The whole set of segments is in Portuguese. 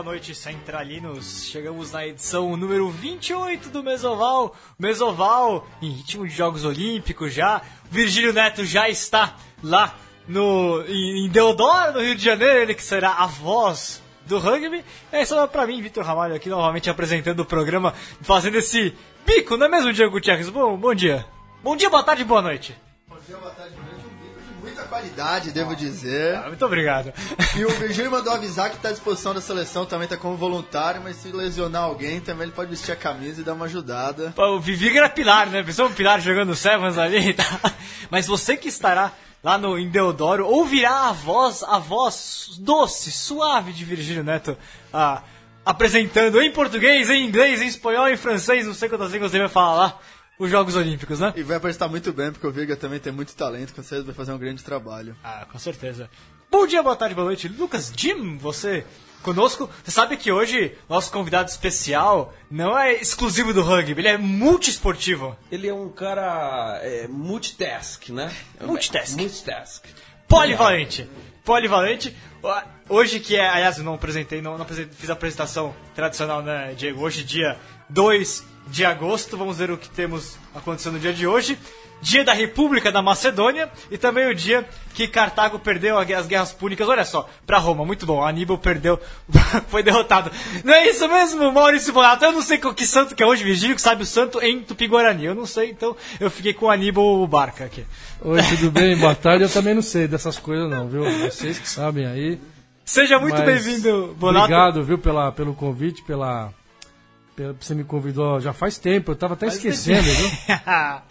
boa noite, centralinos. Chegamos na edição número 28 do Mesoval. Mesoval em ritmo de Jogos Olímpicos já. Virgílio Neto já está lá no em Deodoro, no Rio de Janeiro, ele que será a voz do rugby. É só pra mim, Vitor Ramalho, aqui novamente apresentando o programa, fazendo esse bico, não é mesmo, Diego Gutierrez? Bom, bom dia. Bom dia, boa tarde, boa noite. Bom dia, boa tarde, qualidade, devo dizer. Ah, muito obrigado. E o Virgílio mandou avisar que está à disposição da seleção, também está como voluntário, mas se lesionar alguém, também ele pode vestir a camisa e dar uma ajudada. Pô, O Viviga era pilar, né? Pensou um pilar jogando Sevens ali e tal. Mas você que estará lá no em Deodoro ouvirá a voz, a voz doce, suave de Virgílio Neto ah, apresentando em português, em inglês, em espanhol, em francês, não sei quantas línguas ele vai falar lá, os Jogos Olímpicos, né? E vai apresentar muito bem, porque o Viga também tem muito talento, com certeza vai fazer um grande trabalho. Ah, com certeza. Bom dia, boa tarde, boa noite. Lucas Jim, você conosco. Você sabe que hoje nosso convidado especial não é exclusivo do rugby, ele é multiesportivo. Ele é um cara é, multitask, né? Multitask. Multitask. Polivalente. Polivalente. Hoje que é, aliás, eu não apresentei, não, não fiz a apresentação tradicional, né, Diego? Hoje, dia 2 de agosto, vamos ver o que temos acontecendo no dia de hoje. Dia da República da Macedônia e também o dia que Cartago perdeu as guerras púnicas. Olha só, pra Roma, muito bom. Aníbal perdeu, foi derrotado. Não é isso mesmo, Maurício Bonato? Eu não sei qual que santo que é hoje, Virgílio, que sabe o santo em Tupi-Guarani. Eu não sei, então eu fiquei com o Aníbal Barca aqui. Oi, tudo bem? Boa tarde. Eu também não sei dessas coisas não, viu? Vocês que sabem aí. Seja muito bem-vindo, Bonato. Obrigado, viu, pela, pelo convite, pela... Você me convidou já faz tempo, eu tava até esquecendo, viu?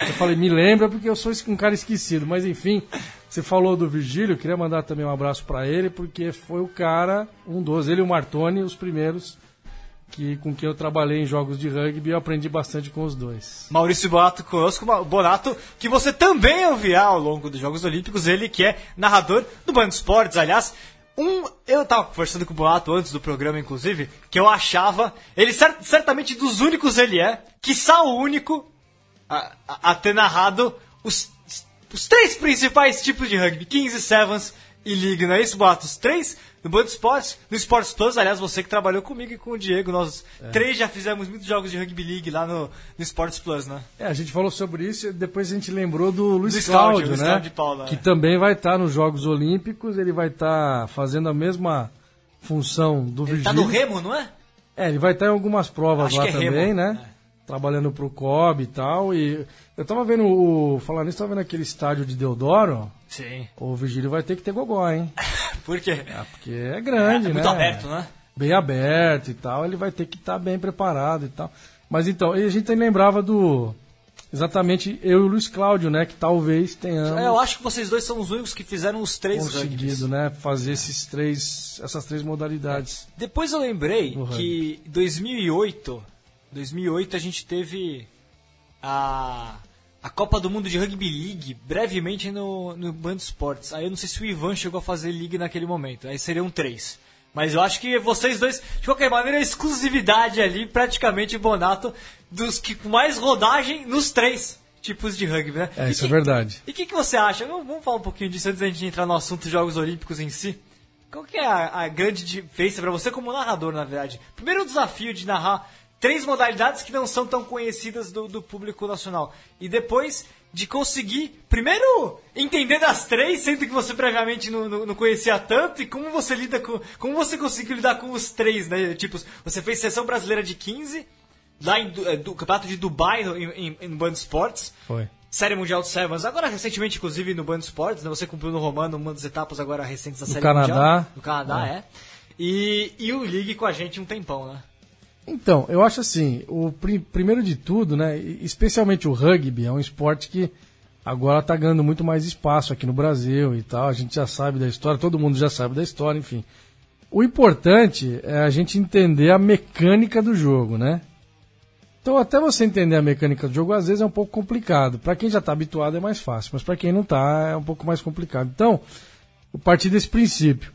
Eu falei, me lembra porque eu sou um cara esquecido. Mas enfim, você falou do Virgílio, eu queria mandar também um abraço pra ele, porque foi o cara, um dos, ele e o Martoni, os primeiros que, com quem eu trabalhei em jogos de rugby e eu aprendi bastante com os dois. Maurício Bonato conosco, Bonato, que você também ouvirá ao longo dos Jogos Olímpicos, ele que é narrador do Band Esportes, aliás. Um, eu tava conversando com o Bonato antes do programa, inclusive, que eu achava, ele cer- certamente dos únicos ele é, que o único a, a- a ter narrado os, os três principais tipos de rugby, 15, Sevens e League, não é isso, Bonato? Os três no Band Esportes, no Sports Plus, aliás, você que trabalhou comigo e com o Diego, nós três já fizemos muitos jogos de Rugby League lá no, no Sports Plus, né? É, a gente falou sobre isso e depois a gente lembrou do Luiz, Luiz Cláudio, Cláudio, né? Cláudio de Paula, que é. também vai estar nos Jogos Olímpicos, ele vai estar fazendo a mesma função do Ele Virgílio. tá no remo, não é? É, ele vai estar em algumas provas Acho lá é também, remo, né? Trabalhando pro COB e tal. E eu tava vendo o. Falando nisso, tava vendo aquele estádio de Deodoro. Sim. O Virgílio vai ter que ter gogó, hein? Por quê? É, porque é grande, É né? muito aberto, né? Bem aberto e tal. Ele vai ter que estar bem preparado e tal. Mas então, e a gente lembrava do. Exatamente eu e o Luiz Cláudio, né? Que talvez tenhamos É, Eu acho que vocês dois são os únicos que fizeram os três conseguido, né? Fazer esses três, essas três modalidades. Depois eu lembrei que em 2008, 2008 a gente teve a, a Copa do Mundo de Rugby League brevemente no, no Band Esportes. Aí eu não sei se o Ivan chegou a fazer League naquele momento. Aí seriam três. Mas eu acho que vocês dois, de qualquer maneira, a exclusividade ali, praticamente Bonato, dos que com mais rodagem nos três tipos de rugby, né? É, E isso é verdade. E o que, que você acha? Vamos vamos falar um pouquinho disso antes da gente entrar no assunto dos Jogos Olímpicos em si. Qual que é a, a grande diferença para você como narrador, na verdade? Primeiro o desafio de narrar três modalidades que não são tão conhecidas do, do público nacional. E depois de conseguir, primeiro, entender das três, sendo que você previamente não, não, não conhecia tanto, e como você lida com. Como você conseguiu lidar com os três, né? Tipo, você fez sessão brasileira de 15, lá em Du- eh, do Campeonato de Dubai, no, em, em, Band Sports. Foi. Série Mundial de Sevens, agora recentemente, inclusive, no Band Esportes, né? Você cumpriu no Romano uma das etapas agora recentes da No Série Canadá. Mundial. No Canadá, é. E, e o League com a gente um tempão, né? Então, eu acho assim, o pri- primeiro de tudo, né, especialmente o rugby, é um esporte que agora está ganhando muito mais espaço aqui no Brasil e tal. A gente já sabe da história, todo mundo já sabe da história, enfim. O importante é a gente entender a mecânica do jogo, né? Então, até você entender a mecânica do jogo, às vezes é um pouco complicado. Para quem já está habituado é mais fácil, mas para quem não está é um pouco mais complicado. Então, partir desse princípio,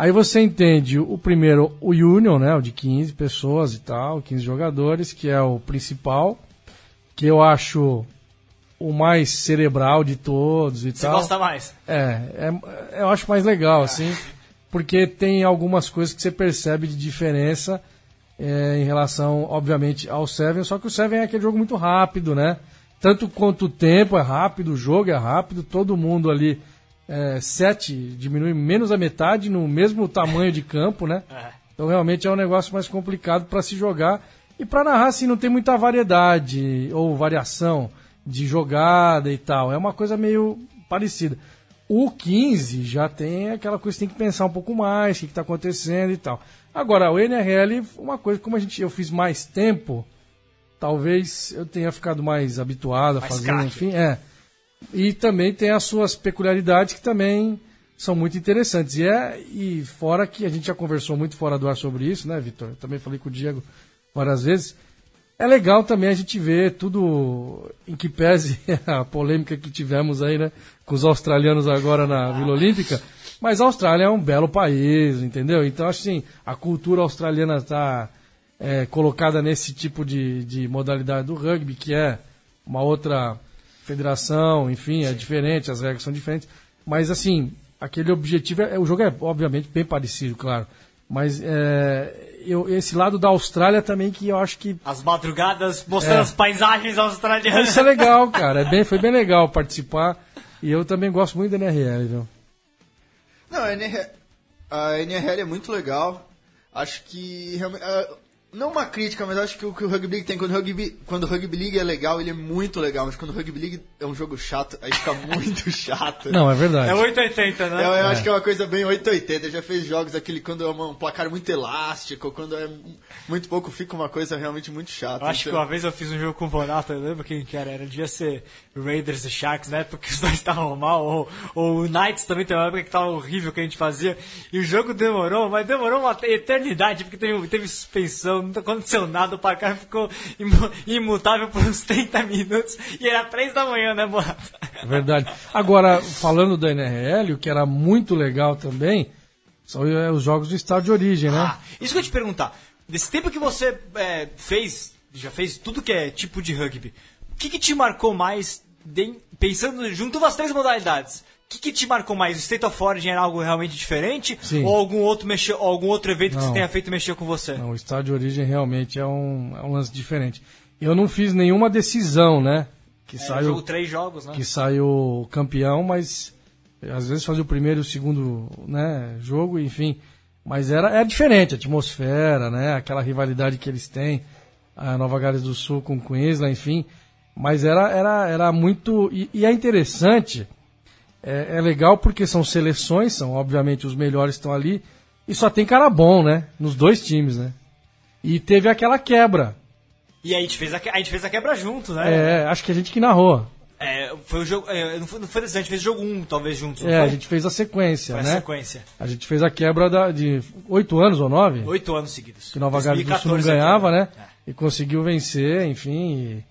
Aí você entende o primeiro, o Union, né? O de 15 pessoas e tal, 15 jogadores, que é o principal, que eu acho o mais cerebral de todos e Você tal. gosta mais? É, é, eu acho mais legal, assim. porque tem algumas coisas que você percebe de diferença é, em relação, obviamente, ao Seven, só que o Seven é aquele jogo muito rápido, né? Tanto quanto o tempo é rápido, o jogo é rápido, todo mundo ali. É, sete diminui menos a metade no mesmo tamanho de campo, né? É. Então realmente é um negócio mais complicado para se jogar. E para narrar, assim, não tem muita variedade ou variação de jogada e tal. É uma coisa meio parecida. O 15 já tem aquela coisa que tem que pensar um pouco mais, o que está acontecendo e tal. Agora, o NRL, uma coisa, como a gente, eu fiz mais tempo, talvez eu tenha ficado mais habituado a Mais fazer, craque. enfim, é. E também tem as suas peculiaridades que também são muito interessantes. E, é, e fora que a gente já conversou muito fora do ar sobre isso, né, Vitor? Também falei com o Diego várias vezes. É legal também a gente ver tudo em que pese a polêmica que tivemos aí, né, com os australianos agora na Vila Olímpica. Mas a Austrália é um belo país, entendeu? Então, assim, a cultura australiana está é, colocada nesse tipo de, de modalidade do rugby, que é uma outra federação, enfim, é diferente, as regras são diferentes. Mas, assim, aquele objetivo, é, o jogo é, obviamente, bem parecido, claro. Mas é, eu, esse lado da Austrália também que eu acho que As madrugadas mostrando É. as paisagens australianas. isso é legal, cara. É bem, foi bem legal participar. E eu também gosto muito da NRL, viu? Não, a NRL, a NRL é muito legal. Acho que realmente. ah, não uma crítica, mas acho que o que o Rugby League tem, quando o Rugby, quando o Rugby League é legal, ele é muito legal. Mas quando o Rugby League é um jogo chato, aí fica muito chato. Não, é verdade. É 880, né? Eu, eu acho que é uma coisa bem 880. Já fez jogos aquele quando é um placar muito elástico, quando é muito pouco, fica uma coisa realmente muito chata. Eu acho que Então- uma vez eu fiz um jogo com o Bonato, eu lembro quem que era, era devia ser Raiders e Sharks, né? Porque os dois estavam mal, ou, ou o Knights também tem uma época que tava horrível que a gente fazia. E o jogo demorou, mas demorou uma eternidade, porque teve, teve suspensão, não aconteceu nada, o placar ficou imu- imutável por uns 30 minutos, e era 3 da manhã, né, Bonato? É verdade. Agora, falando da NRL, o que era muito legal também são é, os jogos do estado de origem, né? Ah, isso que eu te perguntar. Desse tempo que você é, fez, já fez tudo que é tipo de rugby, o que, que te marcou mais, de- pensando, juntando as três modalidades? O que, que te marcou mais? O State of Origin era algo realmente diferente? Sim. Ou algum outro, mexeu, algum outro evento que Não. você tenha feito mexer com você? Não, o estado de origem realmente é um, é um lance diferente. Eu não fiz nenhuma decisão, né? Que É, saiu jogo três jogos, né? que saiu campeão, mas às vezes fazia o primeiro e o segundo né, jogo, enfim. Mas era, era diferente, a atmosfera, né? Aquela rivalidade que eles têm, a Nova Gales do Sul com Queensland, enfim. Mas era, era, era muito. E, e é interessante, é, é legal porque são seleções, são obviamente os melhores estão ali, e só tem cara bom, né? Nos dois times, né? E teve aquela quebra. E aí a gente fez a, que- a gente fez a quebra junto, né? É, acho que a gente que narrou. É, foi o jogo. é, não, foi, não foi desse, a gente fez jogo um, talvez, juntos. É, a foi? gente fez a sequência, Foi a né? sequência. A gente fez a quebra da- de oito anos ou nove? Oito anos seguidos. Que Nova Gales do Sul não 2014 ganhava, né? E conseguiu vencer, enfim. e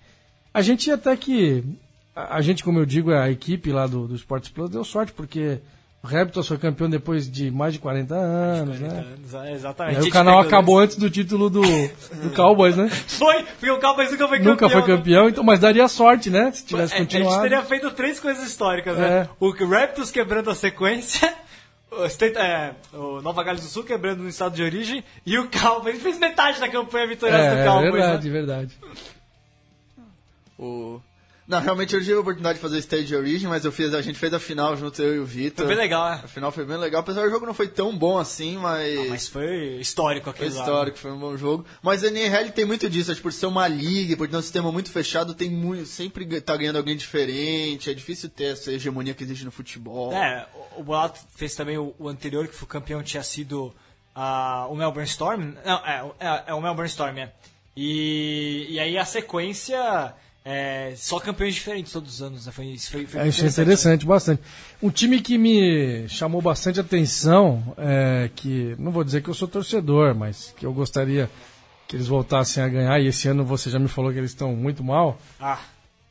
A gente até que. A a gente, como eu digo, a equipe lá do, do Sports Plus deu sorte, porque o Raptors foi campeão depois de mais de 40 anos, 40 né? anos, é, E exatamente. aí o canal pegou acabou esse- antes do título do, do Cowboys, né? Foi, porque o Cowboys nunca foi campeão. Nunca foi campeão, então, mas daria sorte, né? Se tivesse É, A gente continuado. teria feito três coisas históricas, né? É. O Raptors quebrando a sequência, o, State- é, o Nova Gales do Sul quebrando no estado de origem e o Cowboys. Ele fez metade da campanha vitoriosa É, do é Cowboys. verdade, né? verdade. O... Não, realmente eu tive a oportunidade de fazer Stage Origin, mas eu fiz, a gente fez a final junto eu e o Vitor. Foi bem legal, né? A final foi bem legal, apesar do jogo não foi tão bom assim, mas. Mas foi histórico Foi aquele lá. histórico, foi um bom jogo. Mas a NRL tem muito disso, acho que por ser uma liga, por ter um sistema muito fechado, tem muito, sempre tá ganhando alguém diferente. É difícil ter essa hegemonia que existe no futebol. É, o- o Boato fez também o, o anterior, que foi o campeão, tinha sido ah, o Melbourne Storm. Não, é, é, é o Melbourne Storm, é. E, e aí a sequência, é, só campeões diferentes todos os anos, né? Foi, isso foi, foi É, isso é interessante bastante. Um time que me chamou bastante atenção, é, que não vou dizer que eu sou torcedor, mas que eu gostaria que eles voltassem a ganhar, e esse ano você já me falou que eles estão muito mal. Ah,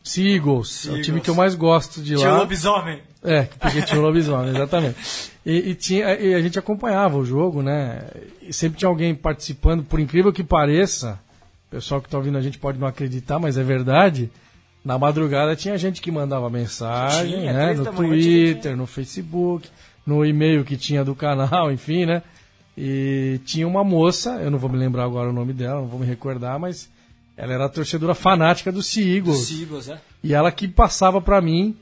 Seagulls, é o Seagulls. time que eu mais gosto de tinha o lá. lobisomem. É, porque tinha o lobisomem, exatamente. E, e tinha, e a gente acompanhava o jogo, né? E sempre tinha alguém participando, por incrível que pareça, o pessoal que está ouvindo a gente pode não acreditar, mas é verdade. Na madrugada tinha gente que mandava mensagem, Tinha, né? No Twitter, no Facebook. no e-mail que tinha do canal, enfim, né? E tinha uma moça, eu não vou me lembrar agora o nome dela, não vou me recordar, mas ela era a torcedora fanática do Sea Eagles. Seagulls, é? E ela que passava pra mim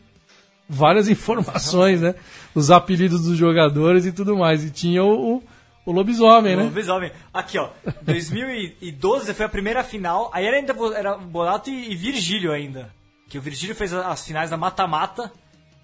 várias informações, né? Os apelidos dos jogadores e tudo mais. E tinha o, o, o lobisomem, O né? Lobisomem. Aqui, ó. 2012 foi a primeira final. Aí era ainda era Bonato e, e Virgílio ainda. Que o Virgílio fez as finais da mata-mata.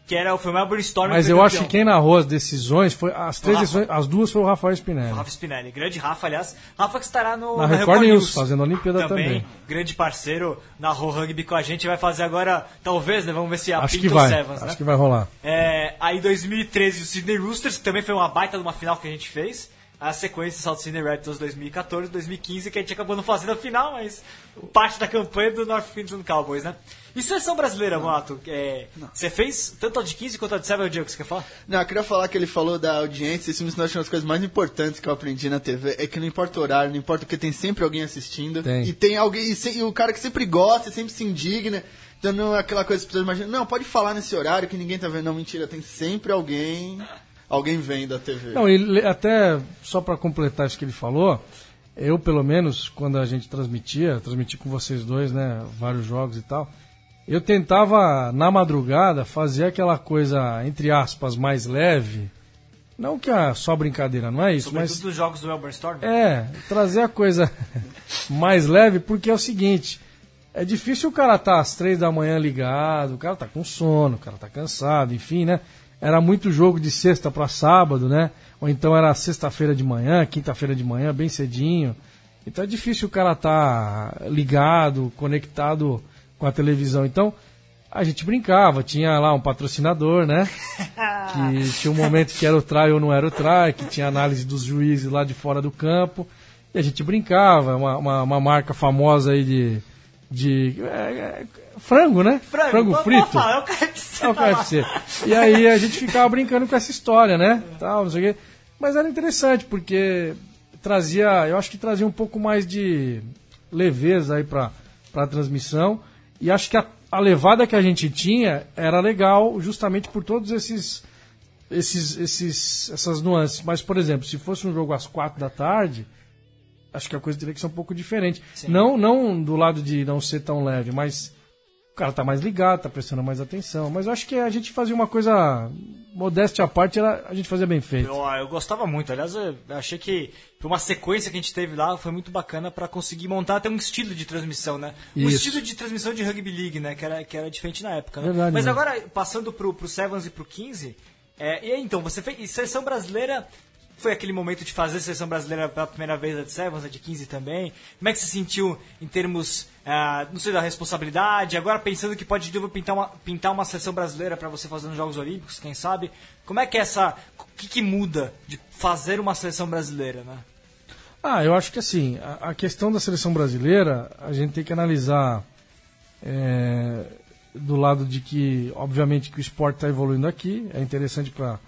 Que era, foi o Melbourne Storm. Mas eu acho campeão. que quem narrou as decisões foi. As três decisões, as duas foi o Rafael Spinelli. Rafa Spinelli, grande Rafa, aliás. Rafa que estará no, Na no Record News, fazendo a Olimpíada também. Grande parceiro, narrou rugby com a gente. Vai fazer agora, talvez, né? Vamos ver se a Acho Pinto que vai. Sevens, acho né? que vai rolar. É, aí 2013 o Sydney Roosters, que também foi uma baita de uma final que a gente fez. A sequência South Sydney Raptors 2014, 2015, que a gente acabou não fazendo a final, mas parte da campanha do North Queensland Cowboys, né? E seleção brasileira, Mato? É, você fez tanto a de 15 quanto a de 7, é o Diego que você quer falar? Não, eu queria falar que ele falou da audiência, isso é uma das coisas mais importantes que eu aprendi na TV, é que não importa o horário, não importa o que, tem sempre alguém assistindo. Tem. E tem alguém, e, se- e o cara que sempre gosta, sempre se indigna, então não é aquela coisa que as pessoas imaginam, não, pode falar nesse horário que ninguém tá vendo, não, mentira, tem sempre alguém, alguém vendo a TV. Não, ele até só para completar isso que ele falou, eu pelo menos quando a gente transmitia, transmiti com vocês dois, né, vários jogos e tal, eu tentava na madrugada fazer aquela coisa entre aspas mais leve, não que é só brincadeira, não é isso, Sobretudo mas dos jogos do Melbourne Storm. é trazer a coisa mais leve, porque é o seguinte, é difícil o cara estar às três da manhã ligado, o cara tá com sono, o cara tá cansado, enfim, né? Era muito jogo de sexta para sábado, né? Ou então era sexta-feira de manhã, quinta-feira de manhã, bem cedinho. Então é difícil o cara estar ligado, conectado com a televisão. Então a gente brincava, tinha lá um patrocinador, né? que tinha um momento que era o try ou não era o try, que tinha análise dos juízes lá de fora do campo. E a gente brincava, uma, uma, uma marca famosa aí de, de é, é, frango, né? Frango, pode frito. falar, é o KFC. É o. KFC. E aí a gente ficava brincando com essa história, né? Tal, não sei o quê. Mas era interessante, porque trazia, eu acho que trazia um pouco mais de leveza aí pra, pra transmissão. E acho que a, a levada que a gente tinha era legal justamente por todos esses, esses, esses, essas nuances. Mas, por exemplo, se fosse um jogo às quatro da tarde, acho que a coisa teria que ser um pouco diferente. Não, não do lado de não ser tão leve, mas o cara tá mais ligado, tá prestando mais atenção. Mas eu acho que a gente fazia uma coisa modéstia à parte, a gente fazia bem feito. Eu, eu gostava muito. Aliás, eu achei que por uma sequência que a gente teve lá foi muito bacana pra conseguir montar até um estilo de transmissão, né? Um Isso. estilo de transmissão de rugby league, né? Que era, que era diferente na época, né? Verdade, Mas né? agora, passando pro, pro Sevens e pro 15, é, e aí então, você fez. Seleção brasileira. Foi aquele momento de fazer seleção brasileira pela primeira vez, a de Sevens, a de 15 também. Como é que se sentiu em termos, ah, não sei, da responsabilidade? Agora pensando que pode de novo pintar uma, pintar uma seleção brasileira para você fazer nos Jogos Olímpicos, quem sabe? Como é que é essa. O que, que muda de fazer uma seleção brasileira, né? Ah, eu acho que assim, a, a questão da seleção brasileira, a gente tem que analisar é, do lado de que, obviamente, que o esporte está evoluindo aqui, é interessante para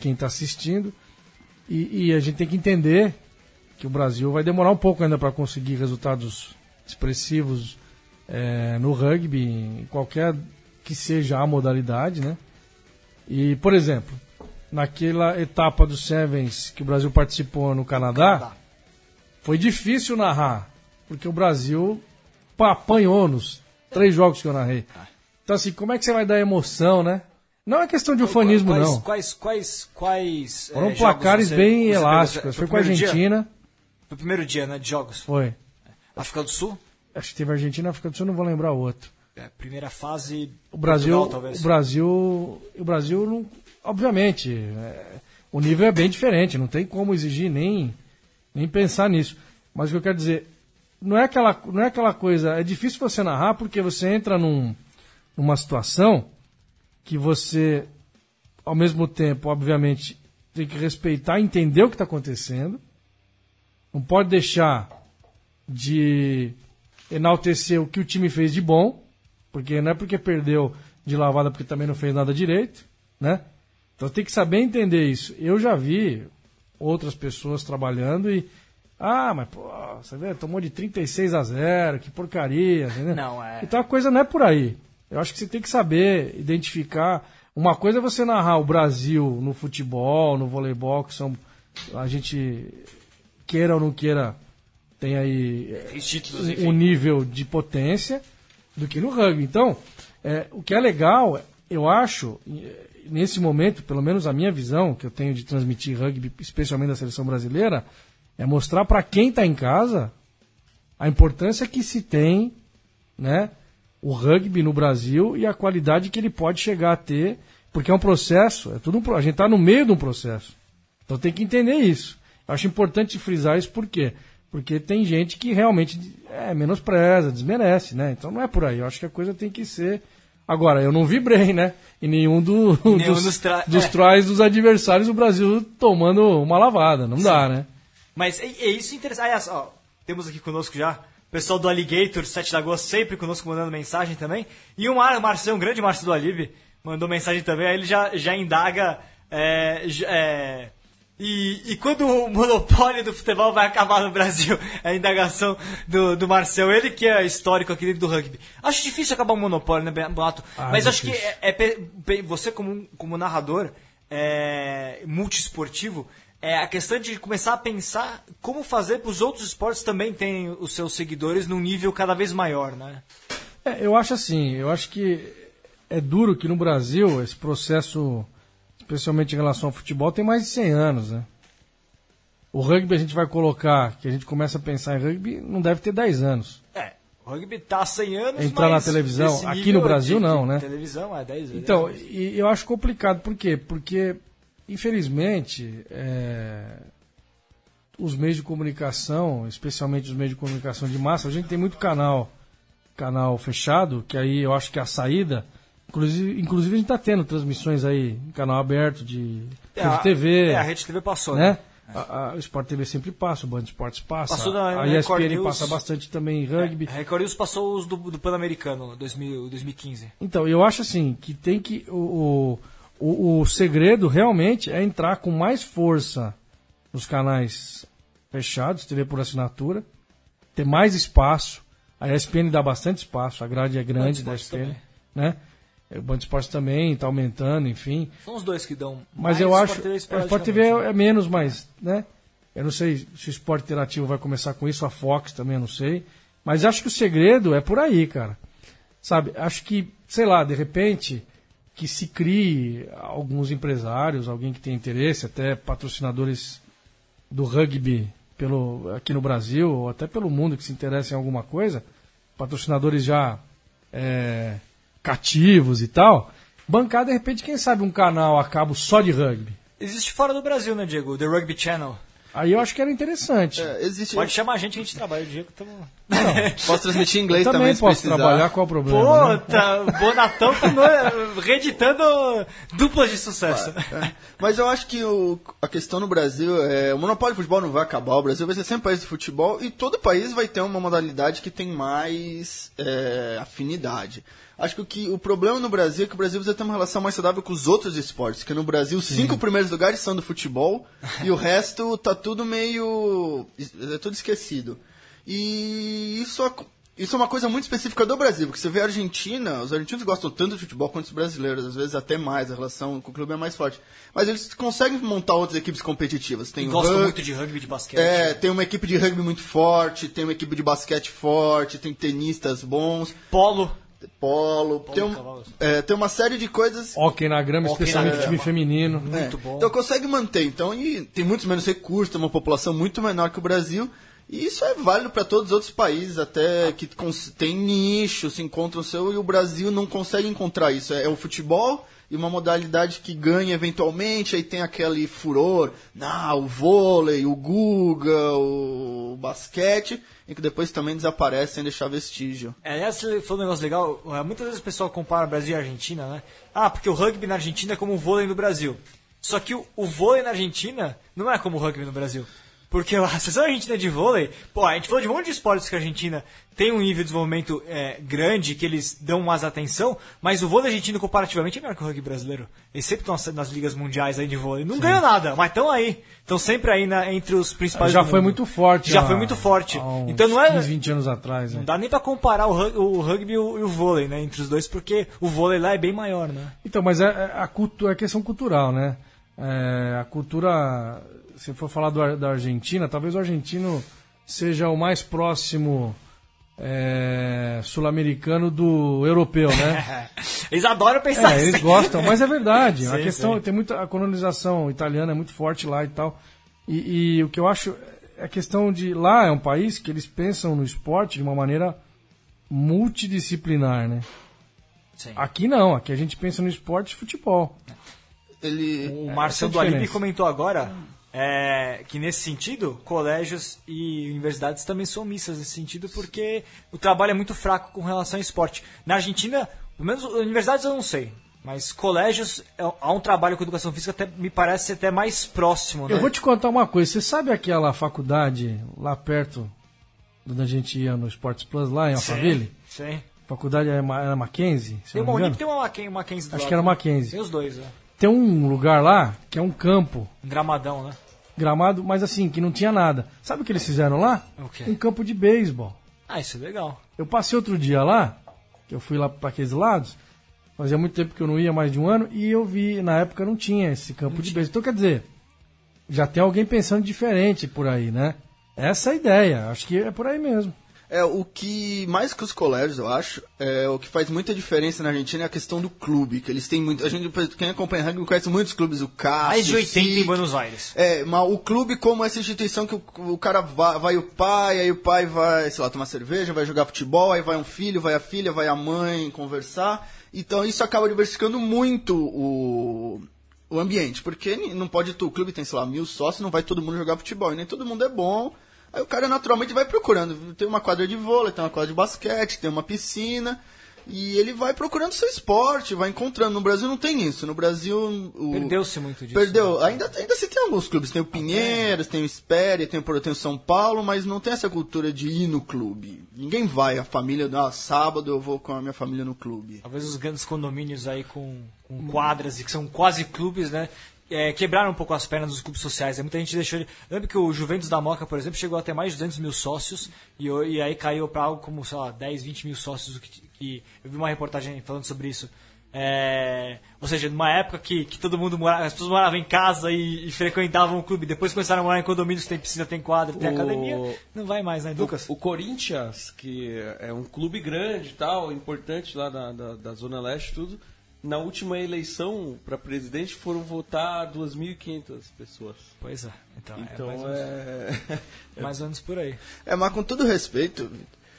quem está assistindo, e, e a gente tem que entender que o Brasil vai demorar um pouco ainda para conseguir resultados expressivos é, no rugby, em qualquer que seja a modalidade, né? E, por exemplo, naquela etapa dos Sevens que o Brasil participou no Canadá, Canadá. foi difícil narrar, porque o Brasil apanhou nos três jogos que eu narrei. Então, assim, como é que você vai dar emoção, né? Não é questão de ufanismo, quais, não. Quais, quais, quais. Foram eh, placares você- bem você elásticos. Foi com a primeiro dia? Argentina, Foi o primeiro dia, né? De jogos. foi. África do Sul? Acho que teve Argentina, África do Sul, não vou lembrar o outro. É, primeira fase. O Brasil, Portugal, talvez. o Brasil, o Brasil, não, obviamente, é, o nível é bem diferente. Não tem como exigir nem, nem pensar nisso. Mas o que eu quero dizer, não é aquela, não é aquela coisa. É difícil você narrar porque você entra num, numa situação que você, ao mesmo tempo, obviamente, tem que respeitar, entender o que está acontecendo. Não pode deixar de enaltecer o que o time fez de bom, porque não é porque perdeu de lavada porque também não fez nada direito, né? Então tem que saber entender isso. Eu já vi outras pessoas trabalhando e ah, mas pô, você vê, tomou de 36 a 0, que porcaria, entendeu? Não, é. Então a coisa não é por aí. Eu acho que você tem que saber identificar Uma coisa é você narrar o Brasil no futebol, no voleibol, que são. A gente, queira ou não queira, tem aí Os títulos, um- um nível de potência do que no rugby. Então, é, o que é legal, eu acho, eh, nesse momento, pelo menos a minha visão que eu tenho de transmitir rugby, especialmente da seleção brasileira, é mostrar para quem está em casa a importância que se tem, né, o rugby no Brasil e a qualidade que ele pode chegar a ter, porque é um processo, é tudo um, a gente está no meio de um processo. Então tem que entender isso. Eu acho importante frisar isso por quê? Porque tem gente que realmente é, menospreza, desmerece, né? Então não é por aí. Eu acho que a coisa tem que ser. Agora, eu não vibrei, né? Em nenhum, do, Nenhum dos, dos tra- dos é. tries dos adversários do Brasil tomando uma lavada. Não dá, né? Mas é, é isso interessante. Aliás, ó, temos aqui conosco já o pessoal do Alligator, 7 de agosto, sempre conosco mandando mensagem também. E o Mar, Marcelo, um grande Márcio do Alibe, mandou mensagem também. Aí ele já, já indaga. é, é, e, e quando o monopólio do futebol vai acabar no Brasil? É a indagação do, do Marcel, ele que é histórico aqui dentro do rugby. Acho difícil acabar o monopólio, né, Bonato? Ah, Mas é acho que é, é você como, como narrador é, multiesportivo, é a questão de começar a pensar como fazer para os outros esportes também terem os seus seguidores num nível cada vez maior, né? É, eu acho assim, eu acho que é duro que no Brasil esse processo, especialmente em relação ao futebol, tem mais de 100 anos, né? O rugby a gente vai colocar, que a gente começa a pensar em rugby, não deve ter 10 anos. É, o rugby tá há 100 anos, Entrar na televisão, aqui no Brasil de- não, né? Televisão é 10 vezes. Então, e eu acho complicado, por quê? Porque, infelizmente, é, os meios de comunicação, especialmente os meios de comunicação de massa, a gente tem muito canal, canal fechado, que aí eu acho que é a saída, inclusive, inclusive a gente está tendo transmissões aí, em canal aberto de, É, Rede TV, É, a Rede TV passou, né? né? A, a- o Sport TV sempre passa, o Band Esportes passa, Passou na- a ESPN News. passa bastante também em rugby. A Record News passou os do, do Pan-Americano, 2000 2015. Então, eu acho assim, que tem que. O, o, o, o segredo realmente é entrar com mais força nos canais fechados, TV por assinatura, ter mais espaço. A ESPN dá bastante espaço, a grade é grande da ESPN. também. Né? O Band Esportes também está aumentando, enfim. São os dois que dão. Mas mais eu acho. Sport TV Sport TV é, é menos, mas. Né? Eu não sei se o esporte interativo vai começar com isso, a Fox também, eu não sei. Mas acho que o segredo é por aí, cara. Sabe? Acho que, sei lá, de repente, que se crie alguns empresários, alguém que tem interesse, até patrocinadores do rugby pelo, aqui no Brasil, ou até pelo mundo que se interessa em alguma coisa, patrocinadores já é, cativos e tal, bancar de repente, quem sabe, um canal a cabo só de rugby. Existe fora do Brasil, né, Diego? The Rugby Channel. Aí eu acho que era interessante. É, existe. Pode chamar a gente que a gente trabalha. O Diego tamo... Posso transmitir em inglês eu também se posso precisar. trabalhar, qual é o problema? né? Puta, o Bonatão tá no- reeditando duplas de sucesso. Mas eu acho que o- a questão no Brasil é. O monopólio de futebol não vai acabar. O Brasil vai ser sempre um país de futebol e todo país vai ter uma modalidade que tem mais é, afinidade. Acho que o, que o problema no Brasil é que o Brasil precisa ter uma relação mais saudável com os outros esportes. Que no Brasil, os cinco primeiros lugares são do futebol e o resto tá tudo meio. é tudo esquecido. E isso, ac- isso é uma coisa muito específica do Brasil, porque você vê a Argentina, os argentinos gostam tanto de futebol quanto os brasileiros, às vezes até mais, a relação com o clube é mais forte. Mas eles conseguem montar outras equipes competitivas. Tem o Gosto rugby- muito de rugby de basquete. é, tem uma equipe de rugby muito forte, tem uma equipe de basquete forte, tem tenistas bons, Polo. Polo, tem, um- é, tem uma série de coisas Hóquei na grama, Hóquei especialmente na time grama. feminino. Muito é, bom. Então consegue manter. Então, e tem muitos menos recursos, tem uma população muito menor que o Brasil. E isso é válido para todos os outros países, até que tem nicho, se encontram o seu, e o Brasil não consegue encontrar isso. É, é o futebol e uma modalidade que ganha eventualmente, aí tem aquele furor, não, o vôlei, o guga, o basquete, e que depois também desaparece sem deixar vestígio. É, você falou um negócio legal. é, Muitas vezes o pessoal compara Brasil e Argentina, né? Ah, porque o rugby na Argentina é como o vôlei no Brasil. Só que o, o vôlei na Argentina não é como o rugby no Brasil. Porque a seleção argentina de vôlei, pô, a gente falou de um monte de esportes que a Argentina tem um nível de desenvolvimento é, grande, que eles dão mais atenção, mas o vôlei argentino comparativamente é melhor que o rugby brasileiro. Estão nas, nas ligas mundiais aí de vôlei. Não ganham nada, mas estão aí. Estão sempre aí na- entre os principais Já foi muito forte. Já há- foi muito forte. Então não é. 15, 20 anos atrás, né? Não dá nem pra comparar o, o rugby e o, e o vôlei, né? Entre os dois, porque o vôlei lá é bem maior, né? Então, mas é, é a cultura, é questão cultural, né? É, a cultura, se for falar do da Argentina, talvez o argentino seja o mais próximo é, sul-americano do europeu, né? Eles adoram pensar É, assim. eles gostam, mas é verdade. a Sim, questão sim. tem muita a colonização italiana é muito forte lá e tal. E, e o que eu acho é a questão de lá é um país que eles pensam no esporte de uma maneira multidisciplinar, né? Sim. Aqui não, aqui a gente pensa no esporte de futebol. Ele. O essa Marcelo é a do diferença. comentou agora é, que nesse sentido, colégios e universidades também são missas nesse sentido, porque o trabalho é muito fraco com relação ao esporte. Na Argentina, pelo menos universidades eu não sei, mas colégios é- há um trabalho com educação física até me parece até mais próximo, né? Eu vou te contar uma coisa. Você sabe aquela faculdade lá perto de onde a gente ia no Sports Plus, lá em Alphaville? Sim. Faculdade era Ma- era Mackenzie? Tem uma Unip tem uma Mackenzie, Acho lado, que era? Mackenzie. Tem os dois, né? Tem um lugar lá que é um campo Um gramadão, né? Gramado, mas assim, que não tinha nada. Sabe o que eles fizeram lá? O quê? Um campo de beisebol. Ah, isso é legal. Eu passei outro dia lá, que eu fui lá para aqueles lados, fazia muito tempo que eu não ia, mais de um ano, e eu vi, na época não tinha esse campo de beisebol. Então, quer dizer, já tem alguém pensando diferente por aí, né? Essa é a ideia, acho que é por aí mesmo. É, o que, mais que os colégios, eu acho, é, o que faz muita diferença na Argentina é a questão do clube, que eles têm muito, a gente, quem acompanha rugby conhece muitos clubes, o CAS, Mais de o 80 em Buenos Aires. É, mas o clube como essa instituição que o, o cara vai, vai o pai, aí o pai vai, sei lá, tomar cerveja, vai jogar futebol, aí vai um filho, vai a filha, vai a mãe conversar. Então isso acaba diversificando muito o, o ambiente, porque não pode, tu- o clube tem, sei lá, mil sócios, não vai todo mundo jogar futebol, e nem todo mundo é bom. Aí o cara naturalmente vai procurando. Tem uma quadra de vôlei, tem uma quadra de basquete, tem uma piscina. E ele vai procurando seu esporte, vai encontrando. No Brasil não tem isso. No Brasil. Perdeu-se muito disso. Perdeu. né? Ainda, ainda se tem alguns clubes. Tem o Pinheiros, tem o Espéria, tem, o- tem o São Paulo, mas não tem essa cultura de ir no clube. Ninguém vai, a família, ah, sábado eu vou com a minha família no clube. Talvez os grandes condomínios aí com, com quadras e que são quase clubes, né? É, quebraram um pouco as pernas dos clubes sociais. né? Muita gente deixou de... Lembra que o Juventus da Moca, por exemplo, chegou a ter mais de 200 mil sócios e, e aí caiu para algo como, sei lá, 10, 20 mil sócios. Que, que, eu vi uma reportagem falando sobre isso. É, ou seja, numa época que, que todo mundo morava, as pessoas moravam em casa e, e frequentavam o clube, depois começaram a morar em condomínios, tem piscina, tem quadra, tem O- academia, não vai mais, né, Lucas? O, o Corinthians, que é um clube grande e tal, importante lá da, da, da Zona Leste e tudo, na última eleição para presidente foram votar 2.500 pessoas. Pois é, então, Então é mais, ou menos- é. mais ou menos por aí. É, mas com todo respeito,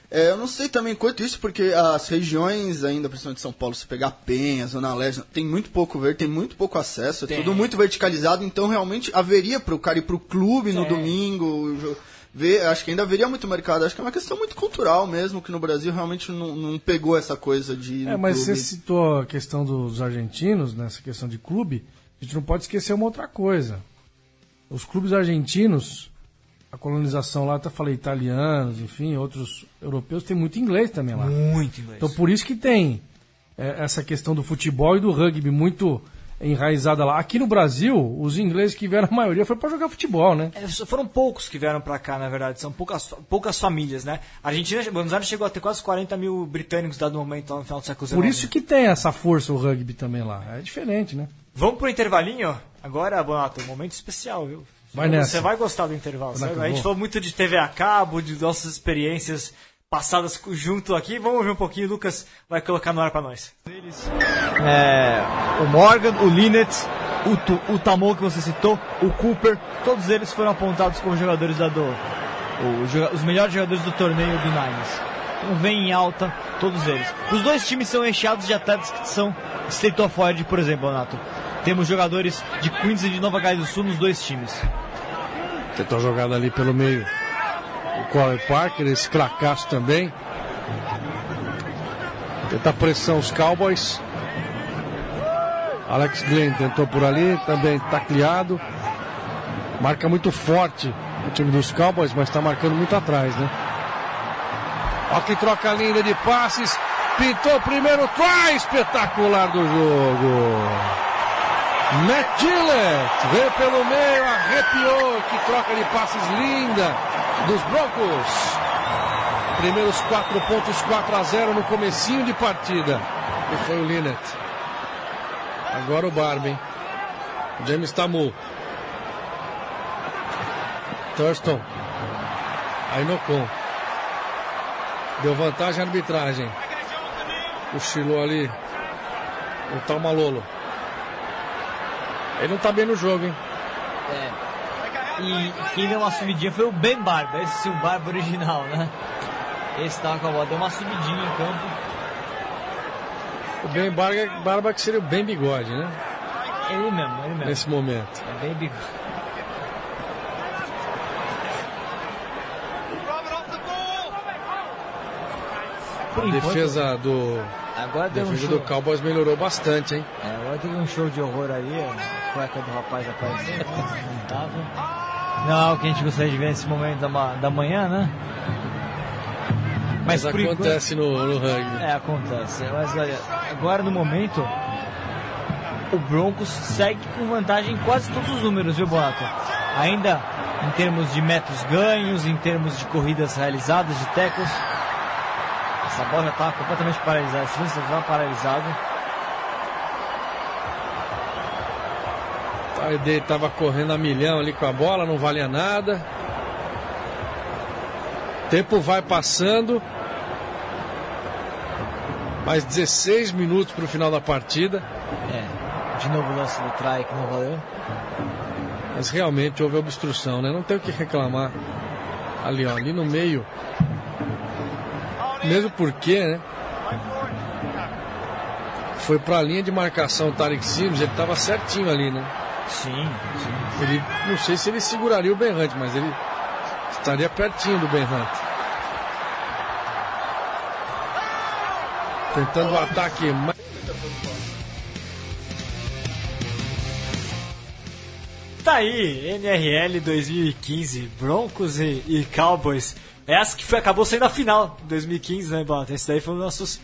é, eu não sei também quanto isso, porque as regiões ainda, principalmente São Paulo, se pegar Penha, Zona Leste, tem muito pouco verde, tem muito pouco acesso, é Tem. tudo muito verticalizado, então realmente haveria para o cara ir pro clube no Tem. domingo, ver, acho que ainda haveria muito mercado, acho que é uma questão muito cultural mesmo, que no Brasil realmente não, não pegou essa coisa de É, mas clube. você citou a questão dos argentinos, nessa questão de clube, a gente não pode esquecer uma outra coisa. Os clubes argentinos, a colonização lá, até falei italianos, enfim, outros europeus, tem muito inglês também lá. Muito inglês. Então por isso que tem é, essa questão do futebol e do rugby muito enraizada lá. Aqui no Brasil, os ingleses que vieram, a maioria foi para jogar futebol, né? É, foram poucos que vieram pra cá, na verdade. São poucas, poucas famílias, né? A Argentina, Buenos Aires chegou a ter quase 40 mil britânicos dado momento lá no final do século XIX. Por isso que tem essa força o rugby também lá. É diferente, né? Vamos pro intervalinho? Agora, Bonato, um momento especial, viu? Vai Você nessa. vai gostar do intervalo. É A gente falou muito de TV a cabo, de nossas experiências passadas junto aqui. Vamos ouvir um pouquinho. O Lucas vai colocar no ar pra nós. É, o Morgan, o Linnet, o, Tu- o Tamon que você citou, o Cooper, todos eles foram apontados como jogadores da do, o os melhores jogadores do torneio do Nines. Então vem em alta todos eles. Os dois times são recheados de atletas que são state of Origin, por exemplo, Renato. Temos jogadores de Queens e de Nova Gales do Sul nos dois times. Tentou jogada ali pelo meio. Corey Parker, esse cracaço também. Tenta pressão os Cowboys. Alex Glenn tentou por ali, também tacleado. Marca muito forte o time dos Cowboys, mas está marcando muito atrás, né? Ó que troca linda de passes. Pintou o primeiro try espetacular do jogo. Matt Gillett veio pelo meio, arrepiou. Que troca de passes linda dos Broncos. Primeiros quatro pontos, 4 a 0 no comecinho de partida. E foi o Linnet. Agora o Barbie. James Tamu. Thurston. Aí no com. Deu vantagem a arbitragem. Cochilou ali. O tal Malolo. Ele não tá bem no jogo, hein? É. E quem deu uma subidinha foi o Ben Barba, esse sim, o Barba original, né? Esse tava com a bola, deu uma subidinha em campo. O Ben Barba, Barba que seria o Ben Bigode, né? Ele mesmo, ele mesmo. Nesse momento. É bem bigode. Por A enquanto, defesa do, agora a deu um defesa show. do Cowboys melhorou bastante, hein? É, agora teve um show de horror aí, a cueca do rapaz apareceu, não tava. Não é o que a gente gostaria de ver nesse momento da, ma- da manhã, né? Mas, enquanto- acontece no, no rugby. É, acontece. Mas olha, agora no momento, o Broncos segue com vantagem em quase todos os números, viu, Boato? Ainda em termos de metros ganhos, em termos de corridas realizadas, de tackles. Essa bola já tá completamente paralisada, esse lance já tá paralisado. Tarday tava correndo a milhão ali com a bola, não valia nada. Tempo vai passando. Mais 16 minutos para o final da partida. É, de novo o lance do try que não valeu. Mas realmente houve obstrução, né? Não tem o que reclamar. Ali, ó, ali no meio. Mesmo porque, né? Foi para a linha de marcação o Tarek Sims, ele estava certinho ali, né? Sim, sim. Ele, não sei se ele seguraria o Ben Hunt, mas ele estaria pertinho do Ben Hunt. Tentando o ataque mais. Tá aí, NRL 2015, Broncos e, e Cowboys. Essa que foi, acabou sendo a final de 2015, né, Bota? Esse daí foi um dos nossos,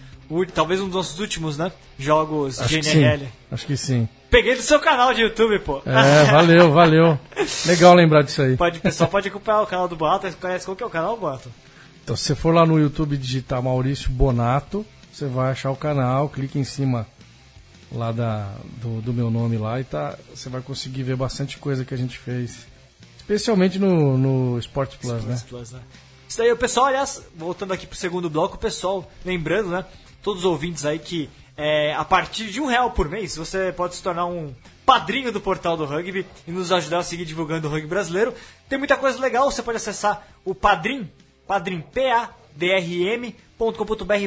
talvez um dos nossos últimos, né? Jogos Acho de NRL. Acho que sim. Peguei do seu canal de YouTube, pô. É, valeu, valeu. Legal lembrar disso aí. Pode, pessoal pode acompanhar o canal do Boato. Conhece qual que é o canal, Boato? Então, se você for lá no YouTube digitar Maurício Bonato, você vai achar o canal, clica em cima lá da, do, do meu nome lá e tá, você vai conseguir ver bastante coisa que a gente fez. Especialmente no, no Sports Plus, né? Plus, né? Isso daí, o pessoal, aliás, voltando aqui pro segundo bloco, o pessoal, lembrando, né? Todos os ouvintes aí que é, a partir de um real por mês você pode se tornar um padrinho do portal do rugby e nos ajudar a seguir divulgando o rugby brasileiro. Tem muita coisa legal, você pode acessar o Padrim, Padrim, P-A-D-R-M.com.br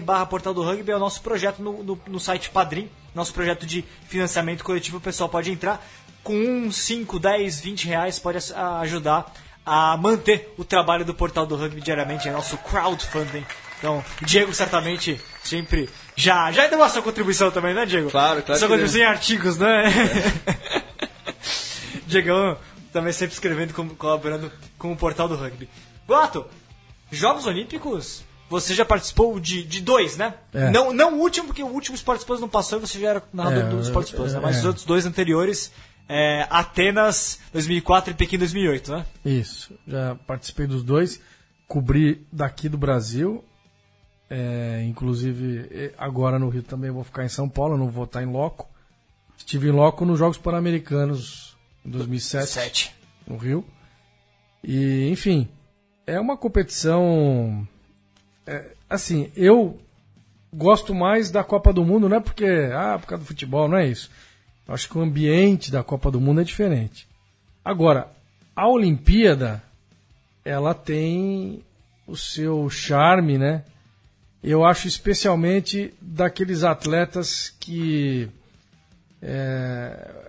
barra portal do rugby, é o nosso projeto no, no, no site Padrim, nosso projeto de financiamento coletivo, o pessoal pode entrar com 1, 5, 10, 20 reais, pode ajudar a manter o trabalho do Portal do Rugby diariamente, é nosso crowdfunding. Então, o Diego certamente sempre já, já deu a sua contribuição também, né, Diego? Claro, claro Sua contribuição em artigos, né? Diegão também sempre escrevendo, colaborando com o Portal do Rugby. Boato, Jogos Olímpicos, você já participou de, de dois, né? É. Não, não o último, porque o último Sports Plus não passou e você já era narrador É, do Sports Plus, né? é, Mas é. os outros dois anteriores, é, Atenas 2004 e Pequim 2008, né? Isso, já participei dos dois, cobri daqui do Brasil, é, inclusive agora no Rio também vou ficar em São Paulo, não vou estar em loco. Estive em loco nos Jogos Pan-Americanos em 2007. Sete. no Rio. E, enfim, é uma competição. é, assim, eu gosto mais da Copa do Mundo, não é porque. Ah, por causa do futebol, não é isso. Acho que o ambiente da Copa do Mundo é diferente. Agora, a Olimpíada, ela tem o seu charme, né? Eu acho especialmente daqueles atletas que. é,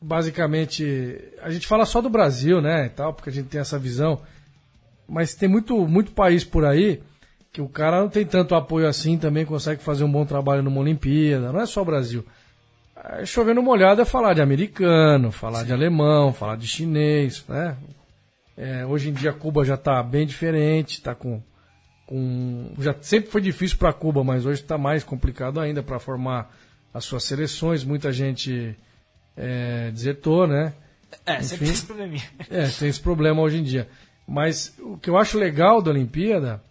basicamente a gente fala só do Brasil, né, e tal, porque a gente tem essa visão, mas tem muito muito país por aí que o cara não tem tanto apoio assim, também consegue fazer um bom trabalho numa Olimpíada, não é só o Brasil. Chovendo molhado é falar de americano, falar de alemão, falar de chinês, né? É, hoje em dia Cuba já está bem diferente, está com, com já sempre foi difícil para Cuba, mas hoje está mais complicado ainda para formar as suas seleções. Muita gente é, desertou, né? É, sempre Enfim. tem esse probleminha. É, tem esse problema hoje em dia. Mas o que eu acho legal da Olimpíada,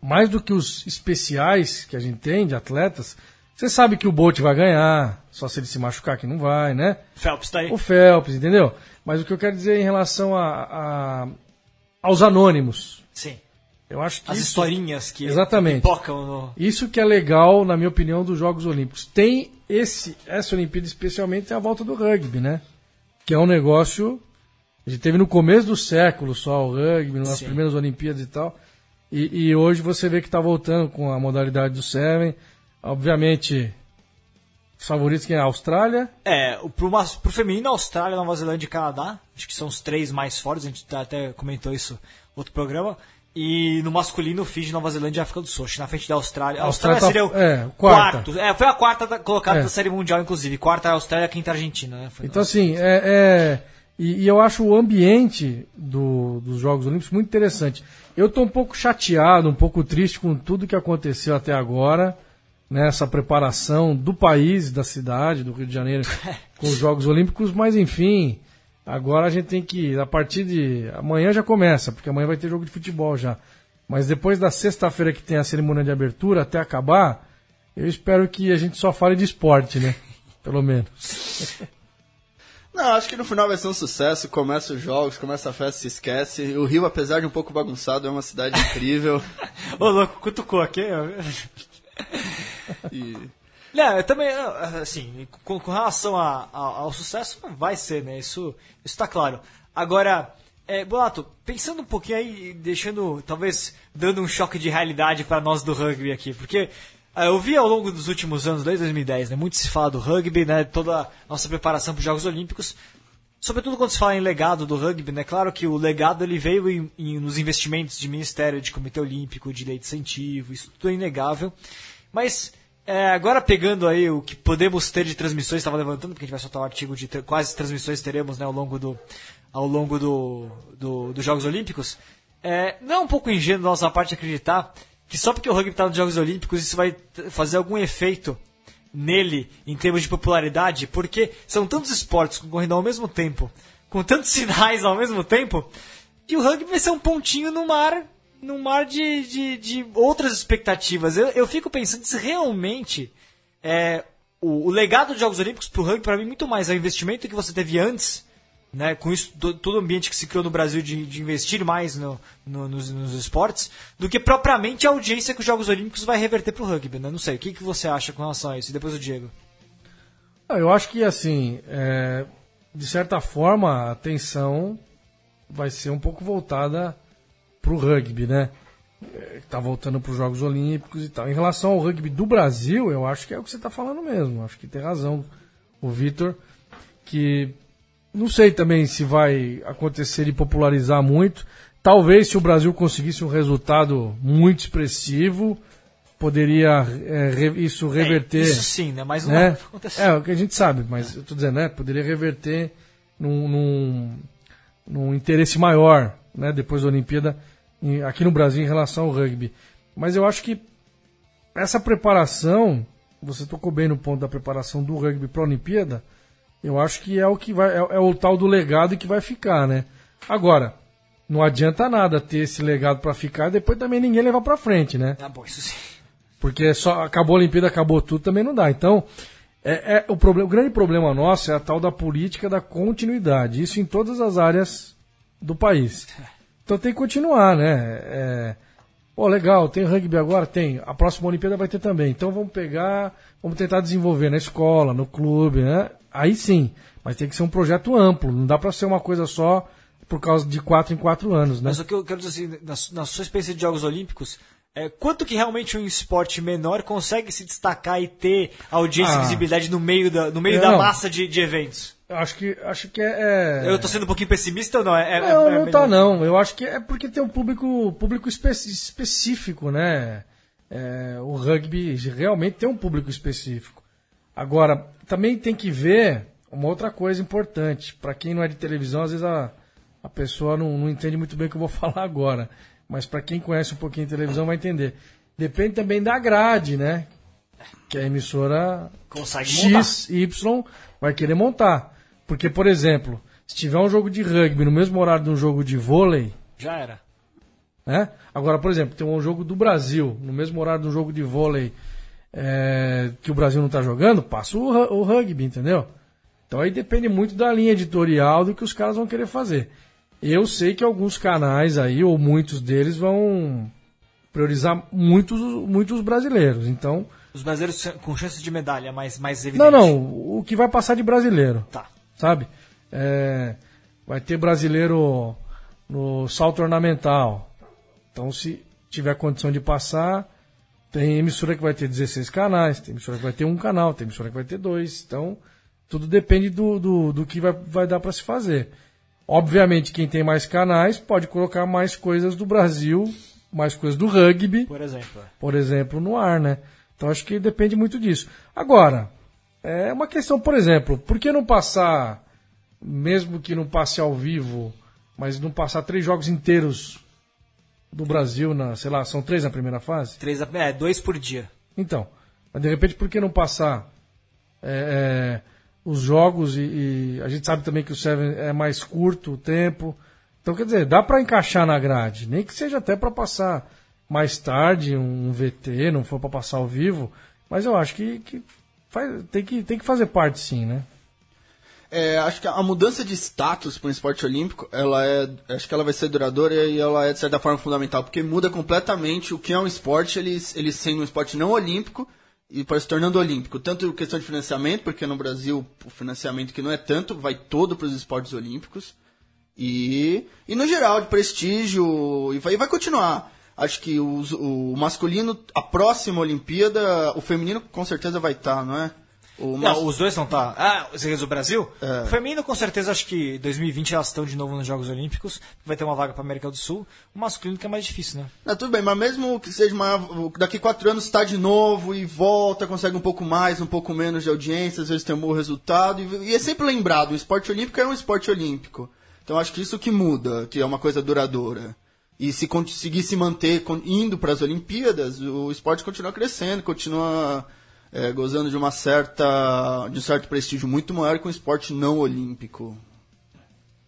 mais do que os especiais que a gente tem de atletas, você sabe que o Bolt vai ganhar, só se ele se machucar que não vai, né? Phelps tá aí. O Phelps, entendeu? Mas o que eu quero dizer em relação a, a- aos anônimos, Sim. eu acho que As isso, historinhas que Exatamente. pipocam no... isso que é legal, na minha opinião, dos Jogos Olímpicos. Tem esse, essa Olimpíada especialmente tem a volta do rugby, né? Que é um negócio. A gente teve no começo do século só o rugby, nas Sim. primeiras Olimpíadas e tal. E, e hoje você vê que está voltando com a modalidade do Seven. Obviamente, os favoritos que é a Austrália. É, o- pro, pro feminino, Austrália, Nova Zelândia e Canadá. Acho que são os três mais fortes. A gente tá- até comentou isso no outro programa. E no masculino, Fiji, Nova Zelândia e África do Sul. Na frente da Austrália. A Austrália, Austrália seria tá- o é, quarta. quarto. É, foi a quarta da- colocada É. da Série Mundial, inclusive. Quarta é a Austrália, quinta a Argentina, né? Foi Então, assim, é. é- e, e eu acho o ambiente do- dos Jogos Olímpicos muito interessante. Eu estou um pouco chateado, um pouco triste com tudo que aconteceu até agora, nessa preparação do país, da cidade, do Rio de Janeiro, com os Jogos Olímpicos, mas enfim, agora a gente tem que, a partir de. Amanhã já começa, porque amanhã vai ter jogo de futebol já. Mas depois da sexta-feira que tem a cerimônia de abertura, até acabar, eu espero que a gente só fale de esporte, né? Pelo menos. Não, acho que no final vai ser um sucesso. Começa os jogos, começa a festa, se esquece. O Rio, apesar de um pouco bagunçado, é uma cidade incrível. Ô, louco, cutucou aqui. e Não, eu também, assim, com, com relação a- a- ao sucesso, vai ser, né? Isso, isso tá claro. Agora, é, Bonato, pensando um pouquinho aí, deixando, talvez, dando um choque de realidade para nós do rugby aqui, porque ah, eu vi ao longo dos últimos anos, desde 2010, né? Muito se fala do rugby, né? Toda a nossa preparação para os Jogos Olímpicos. Sobretudo quando se fala em legado do rugby, né? Claro que o legado ele veio em- em- nos investimentos de Ministério, de Comitê Olímpico, de lei de incentivo, isso tudo é inegável. Mas é, agora pegando aí o que podemos ter de transmissões, estava levantando, porque a gente vai soltar um artigo de quais transmissões teremos né, ao longo do ao longo do, do- dos Jogos Olímpicos. É, não é um pouco ingênuo da nossa parte acreditar que só porque o rugby está nos Jogos Olímpicos isso vai fazer algum efeito nele em termos de popularidade, porque são tantos esportes concorrendo ao mesmo tempo, com tantos sinais ao mesmo tempo, que o rugby vai ser um pontinho no mar, no mar de, de, de outras expectativas. Eu, eu fico pensando se realmente é, o, o legado dos Jogos Olímpicos para o rugby, para mim, muito mais é o investimento que você teve antes, né, com isso, to- todo o ambiente que se criou no Brasil de, de investir mais no, no- nos, nos esportes, do que propriamente a audiência que os Jogos Olímpicos vai reverter para o rugby. Né? Não sei, o que, que você acha com relação a isso? E depois o Diego. Ah, Eu acho que, assim, é, de certa forma, a atenção vai ser um pouco voltada para o rugby, né? Está voltando para os Jogos Olímpicos e tal. Em relação ao rugby do Brasil, eu acho que é o que você está falando mesmo. Acho que tem razão o Vitor, que não sei também se vai acontecer de popularizar muito. Talvez se o Brasil conseguisse um resultado muito expressivo, poderia é, re- isso reverter É, isso sim, né? Mas não né? vai acontecer. É, o que a gente sabe, mas eu tô dizendo, né? Poderia reverter num, num, num interesse maior, né? Depois da Olimpíada, aqui no Brasil, em relação ao rugby. Mas eu acho que essa preparação, você tocou bem no ponto da preparação do rugby para a Olimpíada, eu acho que é o que vai, é, é o tal do legado que vai ficar, né? Agora, não adianta nada ter esse legado para ficar e depois também ninguém levar para frente, né? Ah, bom, isso sim. Porque só acabou a Olimpíada, acabou tudo, também não dá. Então, é, é o, problema, o grande problema nosso é a tal da política da continuidade. Isso em todas as áreas do país. Então tem que continuar, né? É, pô, legal, tem rugby agora? Tem. A próxima Olimpíada vai ter também. Então vamos pegar, vamos tentar desenvolver na escola, no clube, né? Aí sim. Mas tem que ser um projeto amplo. Não dá pra ser uma coisa só por causa de quatro em quatro anos, né? Mas o que eu quero dizer assim, na, su- na sua experiência de Jogos Olímpicos, é, quanto que realmente um esporte menor consegue se destacar e ter audiência e Ah. visibilidade no meio da, no meio da massa de, de eventos? Eu acho que, acho que é. é- Eu tô sendo um pouquinho pessimista ou não? É, é- Não, é- não tá melhor? não. Eu acho que é porque tem um público, público espe- específico, né? É, o rugby realmente tem um público específico. Agora, também tem que ver uma outra coisa importante. Para quem não é de televisão, às vezes a, a pessoa não, não entende muito bem o que eu vou falar agora. Mas para quem conhece um pouquinho de televisão vai entender. Depende também da grade, né? Que a emissora Consegue montar. X, Y vai querer montar. Porque, por exemplo, se tiver um jogo de rugby no mesmo horário de um jogo de vôlei, Já era. né? Agora, por exemplo, tem um jogo do Brasil, no mesmo horário de um jogo de vôlei é, que o Brasil não está jogando, passa o, o rugby, entendeu? Então aí depende muito da linha editorial do que os caras vão querer fazer. Eu sei que alguns canais aí, ou muitos deles, vão priorizar muitos, muitos brasileiros. Então, Os brasileiros com chances de medalha mais, mais evidente. não, não, o que vai passar de brasileiro Tá. Sabe? É, vai ter brasileiro no salto ornamental. Então, se tiver condição de passar, tem emissora que vai ter 16 canais, tem emissora que vai ter um canal, tem emissora que vai ter dois. Então, tudo depende do, do, do que vai, vai dar para se fazer. Obviamente, quem tem mais canais pode colocar mais coisas do Brasil, mais coisas do rugby, Por exemplo. por exemplo, no ar, né? Então acho que depende muito disso. Agora, é uma questão, por exemplo, por que não passar, mesmo que não passe ao vivo, mas não passar três jogos inteiros do Brasil, na, sei lá, são três na primeira fase? Três, é, dois por dia. Então, mas de repente por que não passar é, é, os jogos e, e a gente sabe também que o Seven é mais curto o tempo. Então, quer dizer, dá para encaixar na grade, nem que seja até para passar mais tarde um VT, não for para passar ao vivo, mas eu acho que, que faz- tem, que tem que fazer parte sim, né? É, acho que a mudança de status para o esporte olímpico, ela é, acho que ela vai ser duradoura e ela é de certa forma fundamental, porque muda completamente o que é um esporte, ele, ele sendo um esporte não olímpico e para se tornando olímpico. Tanto questão de financiamento, porque no Brasil o financiamento que não é tanto vai todo para os esportes olímpicos e, e no geral de prestígio e vai, e vai continuar. Acho que os- o masculino, a próxima Olimpíada, o feminino com certeza vai estar, não é? O mas- Não, os dois não tá. Ah, você o Brasil? É. O feminino, com certeza, acho que 2020 elas estão de novo nos Jogos Olímpicos. Vai ter uma vaga para América do Sul. O masculino que é mais difícil, né? Não, tudo bem, mas mesmo que seja uma. Daqui quatro anos está de novo e volta, consegue um pouco mais, um pouco menos de audiência, às vezes tem um bom resultado. E, e é sempre lembrado: o esporte olímpico é um esporte olímpico. Então acho que isso que muda, que é uma coisa duradoura. E se conseguir se manter indo para as Olimpíadas, o esporte continua crescendo, continua é, gozando de uma certa. de um certo prestígio muito maior que um esporte não olímpico.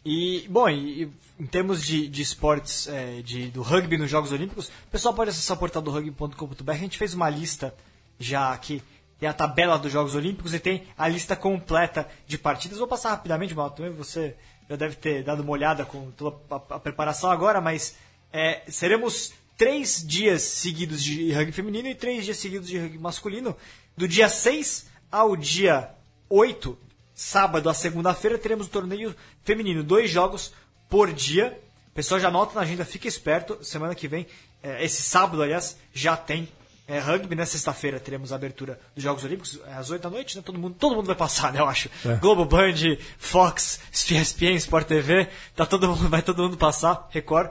E, bom, e, em termos de, de esportes é, de, do rugby nos Jogos Olímpicos, o pessoal pode acessar o portal do rugby.com.br. A gente fez uma lista já aqui. Tem a tabela dos Jogos Olímpicos e tem a lista completa de partidas. Vou passar rapidamente, Mal, também você já deve ter dado uma olhada com toda a, a preparação agora, mas é, seremos três dias seguidos de rugby feminino e três dias seguidos de rugby masculino. Do dia 6 ao dia 8, sábado a segunda-feira, teremos o torneio feminino. Dois jogos por dia. O pessoal já anota na agenda, fica esperto. Semana que vem, eh, esse sábado, aliás, já tem eh, rugby. Na sexta-feira teremos a abertura dos Jogos Olímpicos, eh, às 8 da noite, né? Todo mundo, todo mundo vai passar, né? Eu acho. Globo Band, Fox, ESPN, Sport TV, tá todo mundo, vai todo mundo passar, Record,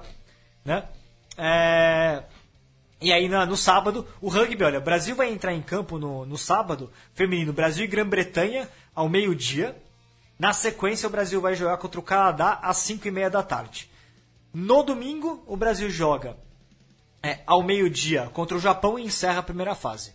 né? É... E aí na- no sábado, o rugby, olha, o Brasil vai entrar em campo no, no sábado, feminino, Brasil e Grã-Bretanha, ao meio-dia. Na sequência, o Brasil vai jogar contra o Canadá às 5 e meia da tarde. No domingo, o Brasil joga é, ao meio-dia contra o Japão e encerra a primeira fase.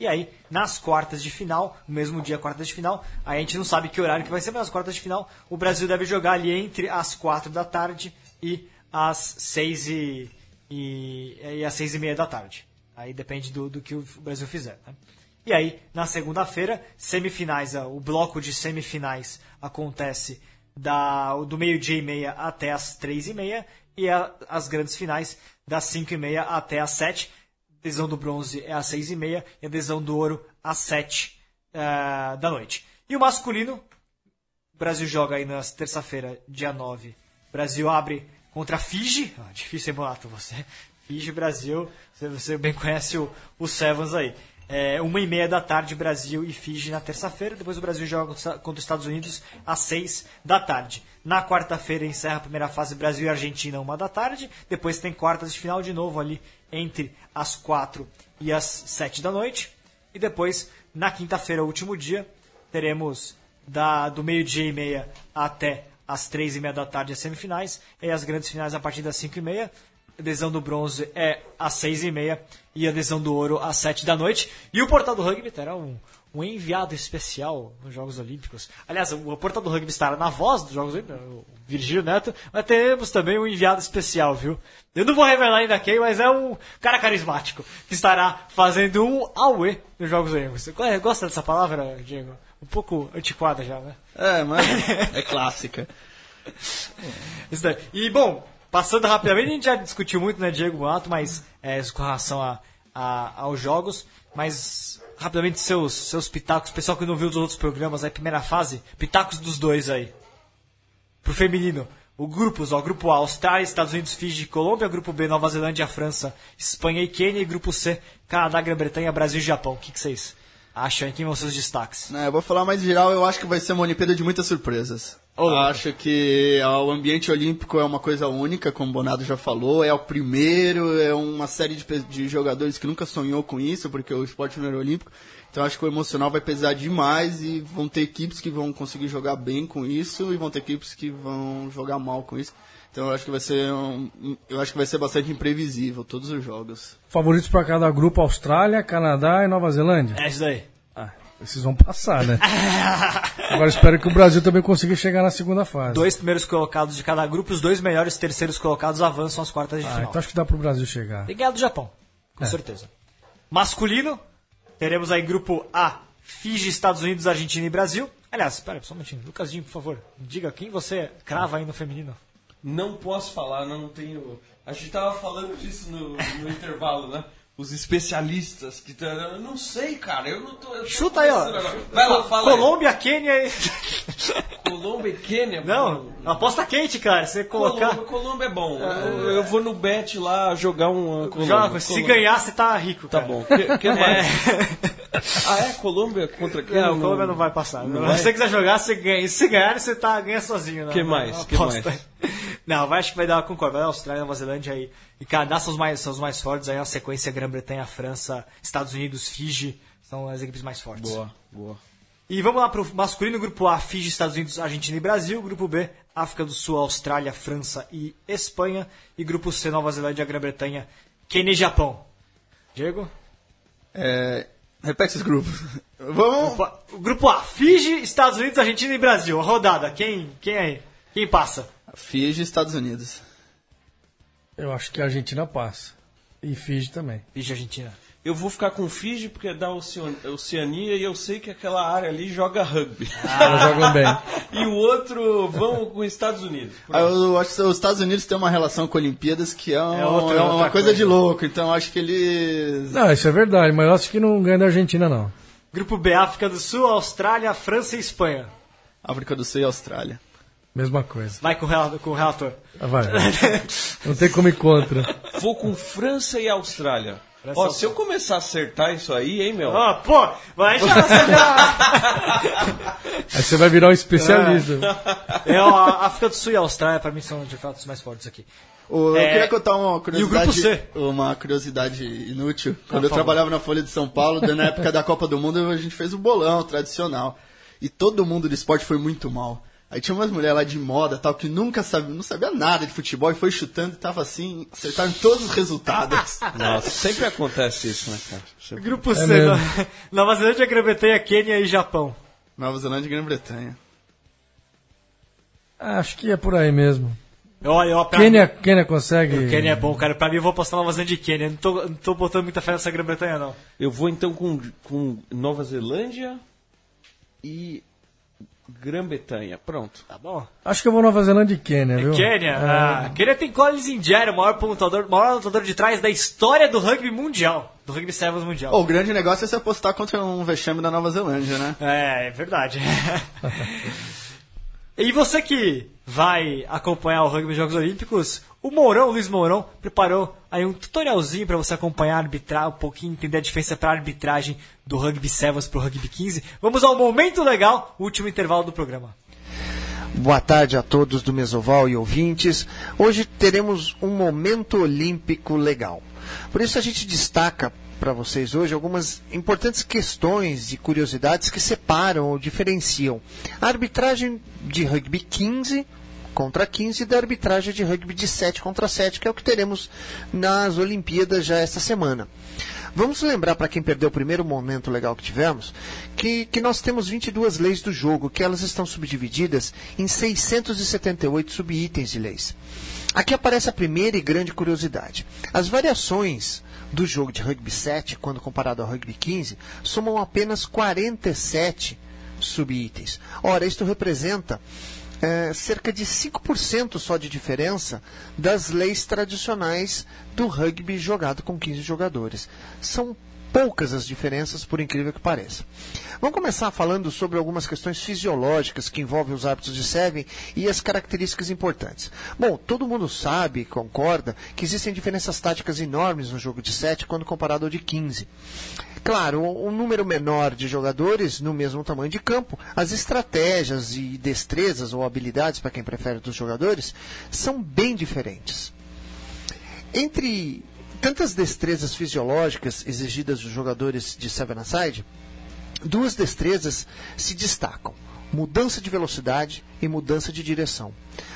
E aí, nas quartas de final, no mesmo dia, quartas de final, aí a gente não sabe que horário que vai ser, mas nas quartas de final, o Brasil deve jogar ali entre as quatro da tarde e as seis e, e, e seis e meia da tarde. Aí depende do, do que o Brasil fizer. né? E aí, na segunda-feira, semifinais, ah, o bloco de semifinais acontece da, do meio-dia e meia até as três e meia e a- as grandes finais das cinco e meia até as sete. A decisão do bronze é às seis e meia e a decisão do ouro às sete ah, da noite. E o masculino, o Brasil joga aí na terça-feira, dia 9. O Brasil abre contra a Fiji. Ah, difícil, Bonato? Você. Fiji, Brasil. Você, bem conhece o, o Sevens aí. É, uma e meia da tarde, Brasil e Fiji na terça-feira. Depois o Brasil joga contra contra os Estados Unidos às seis da tarde. Na quarta-feira encerra a primeira fase Brasil e Argentina, uma da tarde. Depois tem quartas de final de novo ali entre as quatro e as sete da noite. E depois, na quinta-feira, último dia, teremos da, do meio-dia e meia até às três e meia da tarde as semifinais, e as grandes finais a partir das cinco e meia. A adesão do bronze é às seis e meia e a adesão do ouro às sete da noite. E o Portal do Rugby terá um, um enviado especial nos Jogos Olímpicos. Aliás, o Portal do Rugby estará na voz dos Jogos Olímpicos, o Virgílio Neto, mas teremos também um enviado especial, viu? Eu não vou revelar ainda quem, mas é um cara carismático que estará fazendo um auê nos Jogos Olímpicos. Gosta dessa palavra, Diego? Um pouco antiquada já, né? É, mas é clássica. Isso daí. E, bom, passando rapidamente, a gente já discutiu muito, né, Diego Bonato, mas é, com relação a, a- aos jogos, mas rapidamente seus, seus pitacos, pessoal que não viu os outros programas, aí, primeira fase, pitacos dos dois aí. Pro feminino, o grupos, ó, grupo A, Austrália, Estados Unidos, Fiji, Colômbia, grupo B, Nova Zelândia, França, Espanha e Quênia, e grupo C, Canadá, Grã-Bretanha, Brasil e Japão. O que, que vocês acham aí? Quem vão ser os destaques? Né, eu vou falar mais geral, eu acho que vai ser uma Olimpíada de muitas surpresas. Ô, acho que o ambiente olímpico é uma coisa única, como o Bonado já falou, é o primeiro, é uma série de, de jogadores que nunca sonhou com isso, porque o esporte não era olímpico. Então acho que o emocional vai pesar demais e vão ter equipes que vão conseguir jogar bem com isso e vão ter equipes que vão jogar mal com isso. Então eu acho que vai ser um, eu acho que vai ser bastante imprevisível todos os jogos. Favoritos para cada grupo: Austrália, Canadá e Nova Zelândia. É isso daí. Ah, esses vão passar, né? Agora espero que o Brasil também consiga chegar na segunda fase. Dois primeiros colocados de cada grupo, os dois melhores terceiros colocados avançam às quartas de Ah, final. então acho que dá pro Brasil chegar. Tem ganhado do Japão, com certeza. Masculino, teremos aí grupo A, Fiji, Estados Unidos, Argentina e Brasil. Aliás, espera só um minutinho. Lucas Dinho, por favor, diga quem você crava aí no feminino. Não posso falar, não tenho. A gente tava falando disso no, no intervalo, né? Os especialistas que tá- eu não sei, cara. Eu não tô. eu tô Chuta aí, ó. Vai lá, fala. aí. Colômbia, Quênia e... Colômbia e Quênia. Não, aposta quente, cara. Você colocar... Colômbia, Colômbia é bom. Eu, eu vou no bet lá jogar um Colômbia. Joga, se Colômbia. ganhar, você tá rico, Tá cara. bom. Que, que mais? É. Ah, é? Colômbia contra quem? Não, o Colômbia não vai passar. não Se você quiser jogar, você ganha. E se ganhar, você tá, ganha sozinho. Né? Que mais? Que Aposta. mais? Não, acho que vai dar, concordo. Vai dar Austrália, Nova Zelândia aí. E Canadá são os mais, são os mais fortes. Aí na sequência, Grã-Bretanha, França, Estados Unidos, Fiji. São as equipes mais fortes. Boa, boa. E vamos lá pro masculino, grupo A, Fiji, Estados Unidos, Argentina e Brasil. Grupo B, África do Sul, Austrália, França e Espanha. E grupo C, Nova Zelândia, Grã-Bretanha, Quênia e Japão. Diego? É, repete esses grupos. Vamos. O grupo A, Fiji, Estados Unidos, Argentina e Brasil. A rodada, quem, quem aí? Quem passa? Fiji e Estados Unidos. Eu acho que a Argentina passa. E Fiji também. Fiji, Argentina. Eu vou ficar com Fiji porque é da Ocean- Oceania e eu sei que aquela área ali joga rugby. Elas jogam bem. e o outro, vamos com os Estados Unidos. Ah, Eu acho que os Estados Unidos têm uma relação com Olimpíadas que é, um- É outra- é uma outra coisa, coisa. de louco. Então eu acho que eles. Não, isso é verdade, mas eu acho que não ganha da Argentina, não. Grupo B, África do Sul, Austrália, França e Espanha. África do Sul e Austrália. Mesma coisa. Vai com o rel- com o relator. Ah, Vai. Não tem como ir contra. Vou com França e Austrália. Ó, se eu começar a acertar isso aí, hein, meu? Ó, pô, vai já, você já... Aí você vai virar um especialista. É, ó, a África do Sul e a Austrália, pra mim, são de fato os mais fortes aqui. O- É, Eu queria contar uma e o curiosidade. grupo C? Uma curiosidade inútil. Quando por eu trabalhava na Folha de São Paulo, na época da Copa do Mundo, a gente fez o bolão tradicional. E todo mundo do esporte foi muito mal. Aí tinha umas mulheres lá de moda tal, que nunca sabia, não sabia nada de futebol e foi chutando e tava assim, acertaram todos os resultados. Nossa, sempre acontece isso, né, cara? Sempre- Grupo C, mesmo. no- Nova Zelândia, Grã-Bretanha, Quênia e Japão. Nova Zelândia e Grã-Bretanha. Ah, Acho que é por aí mesmo. Olha, ó, pra Quênia, Quênia consegue. Quênia é bom, cara. Pra mim, eu vou apostar Nova Zelândia e Quênia. Não tô, não tô botando muita fé nessa Grã-Bretanha, não. Eu vou então com, com Nova Zelândia e Grã-Bretanha. Pronto. Tá bom? Acho que eu vou Nova Zelândia e Quênia, viu? Quênia. Ah, Quênia tem Collins Indiara, o maior pontuador, maior lutador de trás da história do rugby mundial. Do rugby sevens mundial. Ô, o grande negócio é se apostar contra um vexame da Nova Zelândia, né? É, é verdade. e você que vai acompanhar o rugby Jogos Olímpicos, o Mourão, o Luiz Mourão, preparou aí um tutorialzinho para você acompanhar, arbitrar um pouquinho, entender a diferença para arbitragem do rugby sevens pro rugby 15. Vamos ao momento legal, o último intervalo do programa. Boa tarde a todos do Mesoval e ouvintes. Hoje teremos um momento olímpico legal. Por isso a gente destaca para vocês hoje algumas importantes questões e curiosidades que separam ou diferenciam a arbitragem de rugby 15 contra 15 e da arbitragem de rugby de 7 contra 7, que é o que teremos nas Olimpíadas já esta semana. Vamos lembrar para quem perdeu o primeiro momento legal que tivemos, que, que nós temos 22 leis do jogo, que elas estão subdivididas em 678 subitens de leis. Aqui aparece a primeira e grande curiosidade. As variações do jogo de rugby 7, quando comparado ao rugby 15, somam apenas 47 subitens. Ora, isto representa é, cerca de 5% só de diferença das leis tradicionais do rugby jogado com 15 jogadores. São poucas as diferenças, por incrível que pareça. Vamos começar falando sobre algumas questões fisiológicas que envolvem os hábitos de Seven e as características importantes. Bom, todo mundo sabe, concorda, que existem diferenças táticas enormes no jogo de 7 quando comparado ao de 15. Claro, um número menor de jogadores no mesmo tamanho de campo, as estratégias e destrezas ou habilidades, para quem prefere, dos jogadores, são bem diferentes. Entre tantas destrezas fisiológicas exigidas dos jogadores de Seven Aside, duas destrezas se destacam: mudança de velocidade e mudança de direção.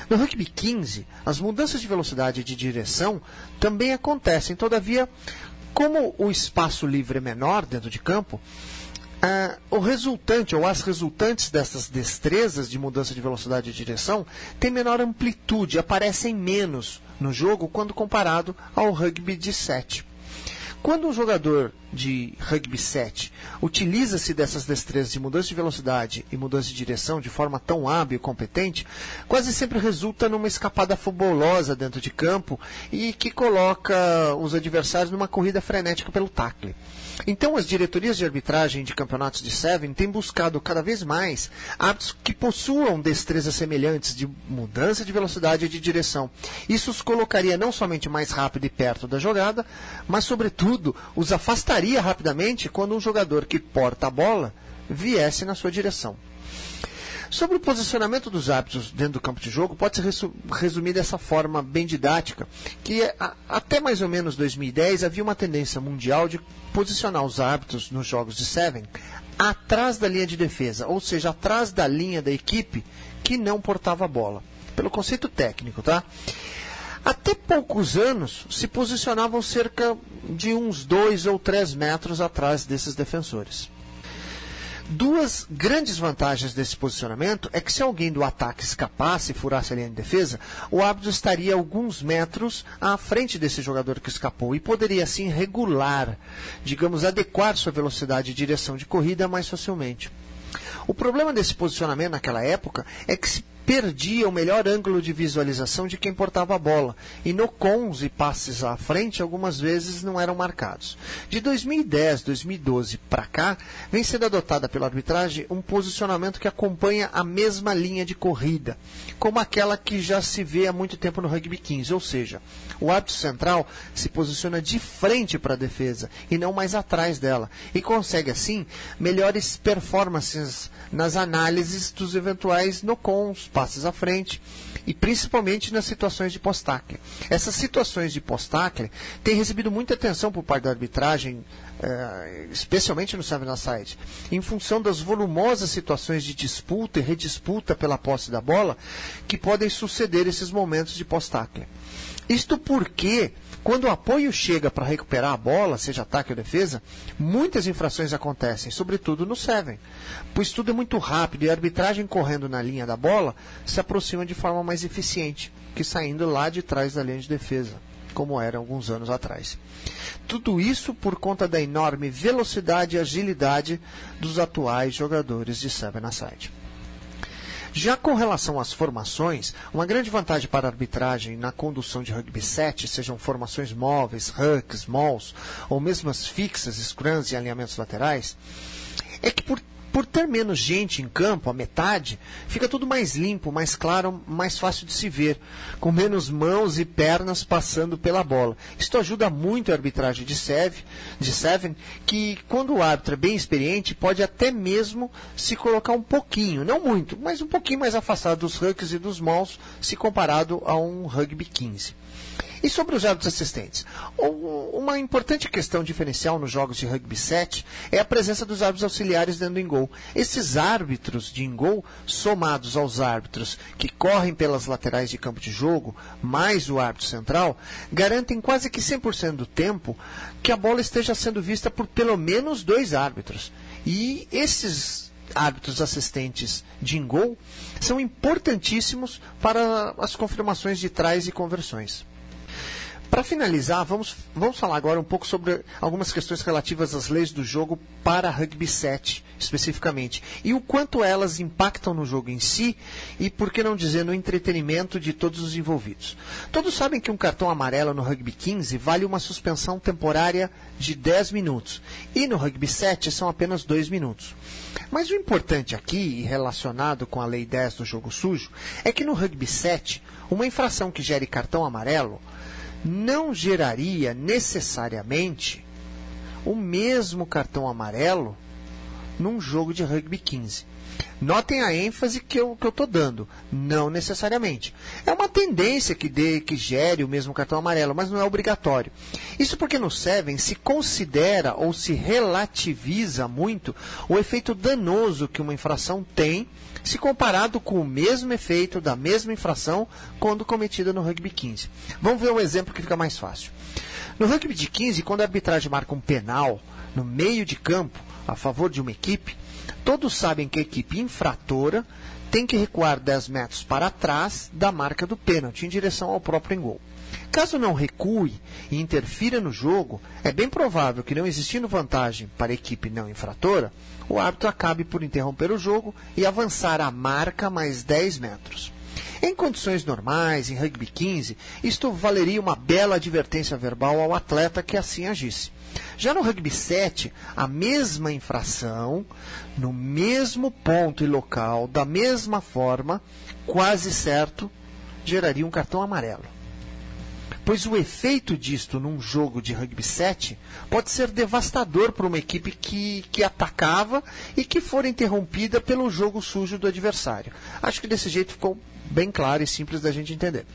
No rugby 15, as mudanças de velocidade e de direção também acontecem, todavia, como o espaço livre é menor dentro de campo, ah, o resultante ou as resultantes dessas destrezas de mudança de velocidade e direção têm menor amplitude, aparecem menos no jogo quando comparado ao rugby de 7. Quando um jogador de rugby 7 utiliza-se dessas destrezas de mudança de velocidade e mudança de direção de forma tão hábil e competente, quase sempre resulta numa escapada fabulosa dentro de campo e que coloca os adversários numa corrida frenética pelo tackle. Então, as diretorias de arbitragem de campeonatos de Seven têm buscado cada vez mais árbitros que possuam destrezas semelhantes de mudança de velocidade e de direção. Isso os colocaria não somente mais rápido e perto da jogada, mas, sobretudo, os afastaria rapidamente quando um jogador que porta a bola viesse na sua direção. Sobre o posicionamento dos árbitros dentro do campo de jogo, pode ser resumir dessa forma bem didática, que a, até mais ou menos 2010 havia uma tendência mundial de posicionar os árbitros nos jogos de Seven atrás da linha de defesa, ou seja, atrás da linha da equipe que não portava a bola. Pelo conceito técnico, tá? Até poucos anos se posicionavam cerca de uns dois ou três metros atrás desses defensores. Duas grandes vantagens desse posicionamento é que se alguém do ataque escapasse e furasse a linha de defesa, o árbitro estaria alguns metros à frente desse jogador que escapou e poderia assim regular, digamos, adequar sua velocidade e direção de corrida mais facilmente. O problema desse posicionamento naquela época é que se perdia o melhor ângulo de visualização de quem portava a bola, e no cons e passes à frente algumas vezes não eram marcados. De 2010, 2012 para cá, vem sendo adotada pela arbitragem um posicionamento que acompanha a mesma linha de corrida, como aquela que já se vê há muito tempo no rugby 15, ou seja, o árbitro central se posiciona de frente para a defesa e não mais atrás dela, e consegue assim melhores performances nas análises dos eventuais no-cons, passes à frente e principalmente nas situações de post-tackle. Essas situações de post-tackle têm recebido muita atenção por parte da arbitragem, eh, especialmente no Seven em função das volumosas situações de disputa e redisputa pela posse da bola que podem suceder esses momentos de post-tackle. Isto porque quando o apoio chega para recuperar a bola, seja ataque ou defesa, muitas infrações acontecem, sobretudo no Seven. Pois tudo é muito rápido e a arbitragem correndo na linha da bola se aproxima de forma mais eficiente que saindo lá de trás da linha de defesa, como era alguns anos atrás. Tudo isso por conta da enorme velocidade e agilidade dos atuais jogadores de Seven Aside. Já com relação às formações, uma grande vantagem para a arbitragem na condução de rugby 7, sejam formações móveis, hucks, malls, ou mesmo as fixas, scrums e alinhamentos laterais, é que por por ter menos gente em campo, a metade, fica tudo mais limpo, mais claro, mais fácil de se ver, com menos mãos e pernas passando pela bola. Isto ajuda muito a arbitragem de Seven, de Seven que quando o árbitro é bem experiente, pode até mesmo se colocar um pouquinho, não muito, mas um pouquinho mais afastado dos hucks e dos maus, se comparado a um rugby 15. E sobre os árbitros assistentes? Uma importante questão diferencial nos jogos de rugby 7 é a presença dos árbitros auxiliares dentro do engol. Esses árbitros de engol, somados aos árbitros que correm pelas laterais de campo de jogo, mais o árbitro central, garantem quase que 100% do tempo que a bola esteja sendo vista por pelo menos dois árbitros. E esses árbitros assistentes de engol são importantíssimos para as confirmações de trás e conversões. Para finalizar, vamos, vamos falar agora um pouco sobre algumas questões relativas às leis do jogo para rugby 7, especificamente, e o quanto elas impactam no jogo em si e, por que não dizer, no entretenimento de todos os envolvidos. Todos sabem que um cartão amarelo no rugby 15 vale uma suspensão temporária de 10 minutos, e no rugby 7 são apenas 2 minutos. Mas o importante aqui, e relacionado com a lei 10 do jogo sujo, é que no rugby 7, uma infração que gere cartão amarelo não geraria necessariamente o mesmo cartão amarelo num jogo de rugby 15. Notem a ênfase que eu estou dando. Não necessariamente. É uma tendência que, dê, que gere o mesmo cartão amarelo, mas não é obrigatório. Isso porque no Seven se considera ou se relativiza muito o efeito danoso que uma infração tem se comparado com o mesmo efeito da mesma infração quando cometida no rugby 15. Vamos ver um exemplo que fica mais fácil. No rugby de 15, quando a arbitragem marca um penal no meio de campo a favor de uma equipe, todos sabem que a equipe infratora tem que recuar 10 metros para trás da marca do pênalti em direção ao próprio engol. Caso não recue e interfira no jogo, é bem provável que, não existindo vantagem para a equipe não infratora, o árbitro acabe por interromper o jogo e avançar a marca mais 10 metros. Em condições normais, em rugby 15, isto valeria uma bela advertência verbal ao atleta que assim agisse. Já no rugby 7, a mesma infração, no mesmo ponto e local, da mesma forma, quase certo, geraria um cartão amarelo. Pois o efeito disto num jogo de rugby 7 pode ser devastador para uma equipe que, que atacava e que for interrompida pelo jogo sujo do adversário. Acho que desse jeito ficou bem claro e simples da gente entender.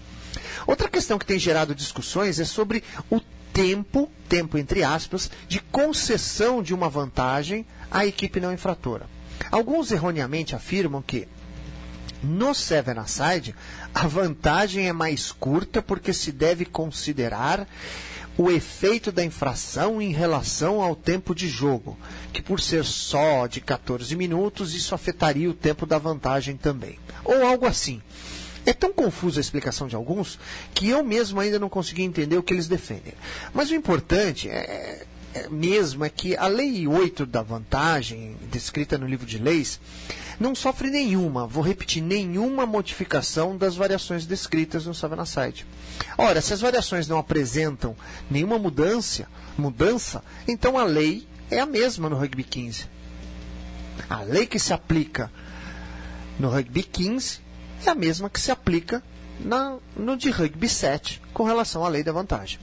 Outra questão que tem gerado discussões é sobre o tempo, tempo entre aspas, de concessão de uma vantagem à equipe não infratora. Alguns erroneamente afirmam que no Seven Aside, a vantagem é mais curta porque se deve considerar o efeito da infração em relação ao tempo de jogo, que por ser só de 14 minutos, isso afetaria o tempo da vantagem também. Ou algo assim. É tão confusa a explicação de alguns que eu mesmo ainda não consegui entender o que eles defendem. Mas o importante é, é mesmo é que a Lei 8 da vantagem, descrita no livro de leis, não sofre nenhuma, vou repetir, nenhuma modificação das variações descritas no Savanaside. Ora, se as variações não apresentam nenhuma mudança, mudança, então a lei é a mesma no Rugby 15. A lei que se aplica no Rugby 15 é a mesma que se aplica na, no de Rugby 7 com relação à lei da vantagem.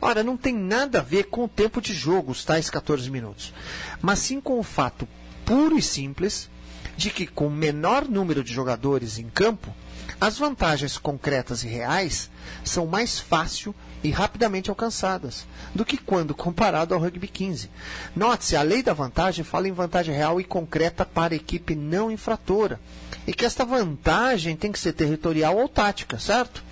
Ora, não tem nada a ver com o tempo de jogo, os tais 14 minutos, mas sim com o fato puro e simples de que, com menor número de jogadores em campo, as vantagens concretas e reais são mais fácil e rapidamente alcançadas do que quando comparado ao rugby 15. Note-se, a lei da vantagem fala em vantagem real e concreta para a equipe não infratora, e que esta vantagem tem que ser territorial ou tática, certo?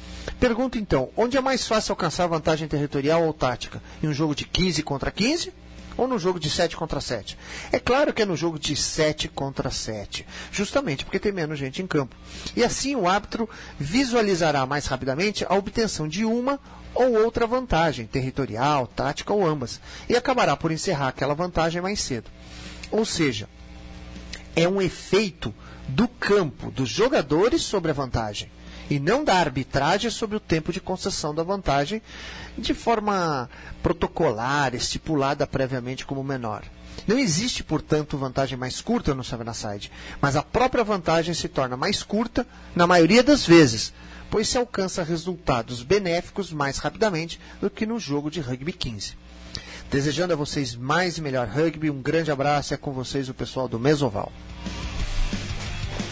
Pergunto então, onde é mais fácil alcançar vantagem territorial ou tática? Em um jogo de 15 contra 15? ou no jogo de 7 contra 7? É claro que é no jogo de 7 contra 7, justamente porque tem menos gente em campo. E assim o árbitro visualizará mais rapidamente a obtenção de uma ou outra vantagem, territorial, tática ou ambas, e acabará por encerrar aquela vantagem mais cedo. Ou seja, é um efeito do campo, dos jogadores sobre a vantagem, e não da arbitragem sobre o tempo de concessão da vantagem de forma protocolar, estipulada previamente como menor. Não existe, portanto, vantagem mais curta no Seven Aside, mas a própria vantagem se torna mais curta na maioria das vezes, pois se alcança resultados benéficos mais rapidamente do que no jogo de rugby 15. Desejando a vocês mais e melhor rugby, um grande abraço é com vocês o pessoal do Mesoval.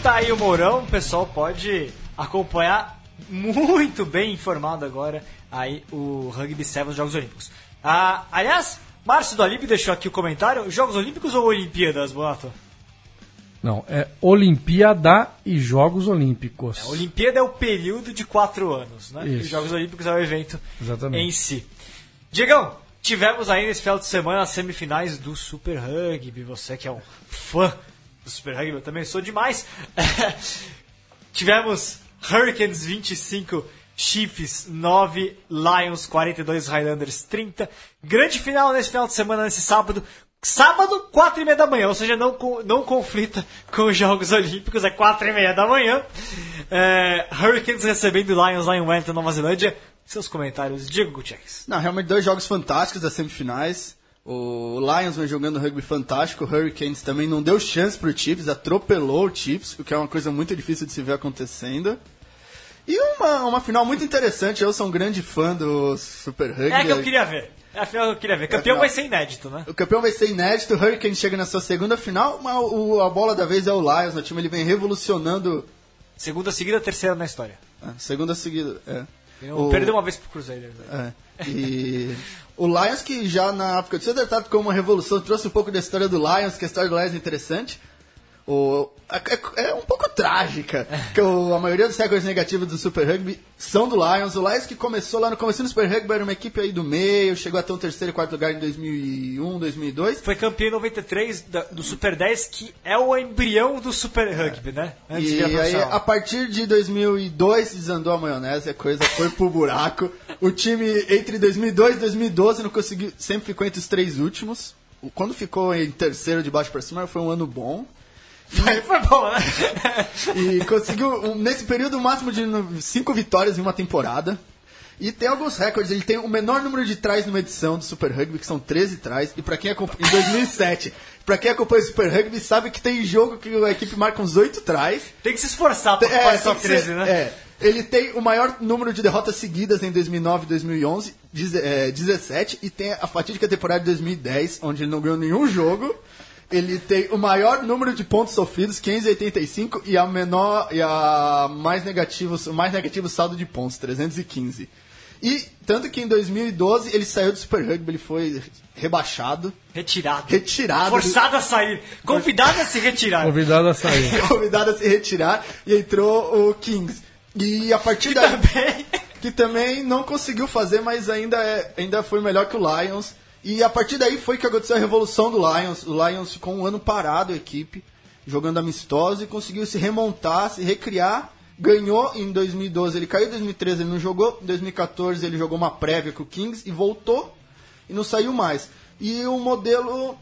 Tá aí o Mourão, o pessoal pode acompanhar muito bem informado agora aí o Rugby 7 dos Jogos Olímpicos. Ah, aliás, Márcio do Olímpico deixou aqui o comentário: Jogos Olímpicos ou Olimpíadas, Bonato? Não, é Olimpíada e Jogos Olímpicos. A Olimpíada é o período de quatro anos, né? E os Isso. Jogos Olímpicos é o evento Exatamente. em si. Diegão, tivemos aí nesse final de semana as semifinais do Super Rugby. Você que é um fã do Super Rugby, eu também sou demais. tivemos Hurricanes 25, Chiefs 9, Lions 42, Highlanders 30. Grande final nesse final de semana, nesse sábado. Sábado, 4 e meia da manhã, ou seja, não, não conflita com os Jogos Olímpicos, é 4 e meia da manhã. É, Hurricanes recebendo Lions lá em Wellington, Nova Zelândia. Seus comentários, Diego Gutierrez. Não, realmente dois jogos fantásticos das semifinais. O Lions vem jogando rugby fantástico, o Hurricanes também não deu chance pro Chiefs, atropelou o Chiefs, o que é uma coisa muito difícil de se ver acontecendo. E uma, uma final muito interessante, eu sou um grande fã do Super Rugby. É que eu queria ver. É a final que eu queria ver. Campeão final. vai ser inédito, né? O campeão vai ser inédito, o Hurricane chega na sua segunda final, mas o- a bola da vez é o Lions, o time ele vem revolucionando. Segunda seguida, terceira na história. ah, segunda seguida, é. O- Perdeu uma vez pro Cruzeiro. né? É. E o Lions, que já na época de ser tratado como uma revolução, trouxe um pouco da história do Lions, que a história do Lions é interessante. O, é, é um pouco trágica, que o- a maioria dos recordes negativos do Super Rugby são do Lions. O Lions que começou lá no começo do Super Rugby era uma equipe aí do meio, chegou até um terceiro e quarto lugar em 2001, 2002. Foi campeão em 93 da- do Super 10, que é o embrião do Super Rugby, né? Antes E aí, a partir de 2002, desandou a maionese, a coisa foi pro buraco. O time, entre 2002 e 2012, não conseguiu, sempre ficou entre os três últimos. O- Quando ficou em terceiro de baixo pra cima, foi um ano bom. Foi, foi bom, né? E conseguiu, um- nesse período, o máximo de cinco vitórias em uma temporada. E tem alguns recordes, ele tem o menor número de tries numa edição do Super Rugby, que são 13 tries. E pra quem acompanha, em 2007, pra quem acompanha o Super Rugby, sabe que tem jogo que a equipe marca uns 8 tries. Tem que se esforçar pra É, fazer só tem que 13, ser- né? é. Ele tem o maior número de derrotas seguidas em 2009 e 2011, deze- é, 17, e tem a fatídica temporada de 2010, onde ele não ganhou nenhum jogo. Ele tem o maior número de pontos sofridos, 585, e a menor e a mais negativo, o mais negativo saldo de pontos, 315. E tanto que em 2012 ele saiu do Super Rugby, ele foi rebaixado, Retirado. retirado, Forçado a sair. Convidado a se retirar. Convidado a sair. convidado a se retirar e entrou o Kings. E a partir daí Também. que também não conseguiu fazer, mas ainda, é- ainda foi melhor que o Lions. E a partir daí foi que aconteceu a revolução do Lions. O Lions ficou um ano parado, a equipe, jogando amistoso e conseguiu se remontar, se recriar. Ganhou em 2012, ele caiu em 2013, ele não jogou. Em 2014 ele jogou uma prévia com o Kings e voltou e não saiu mais. E o modelo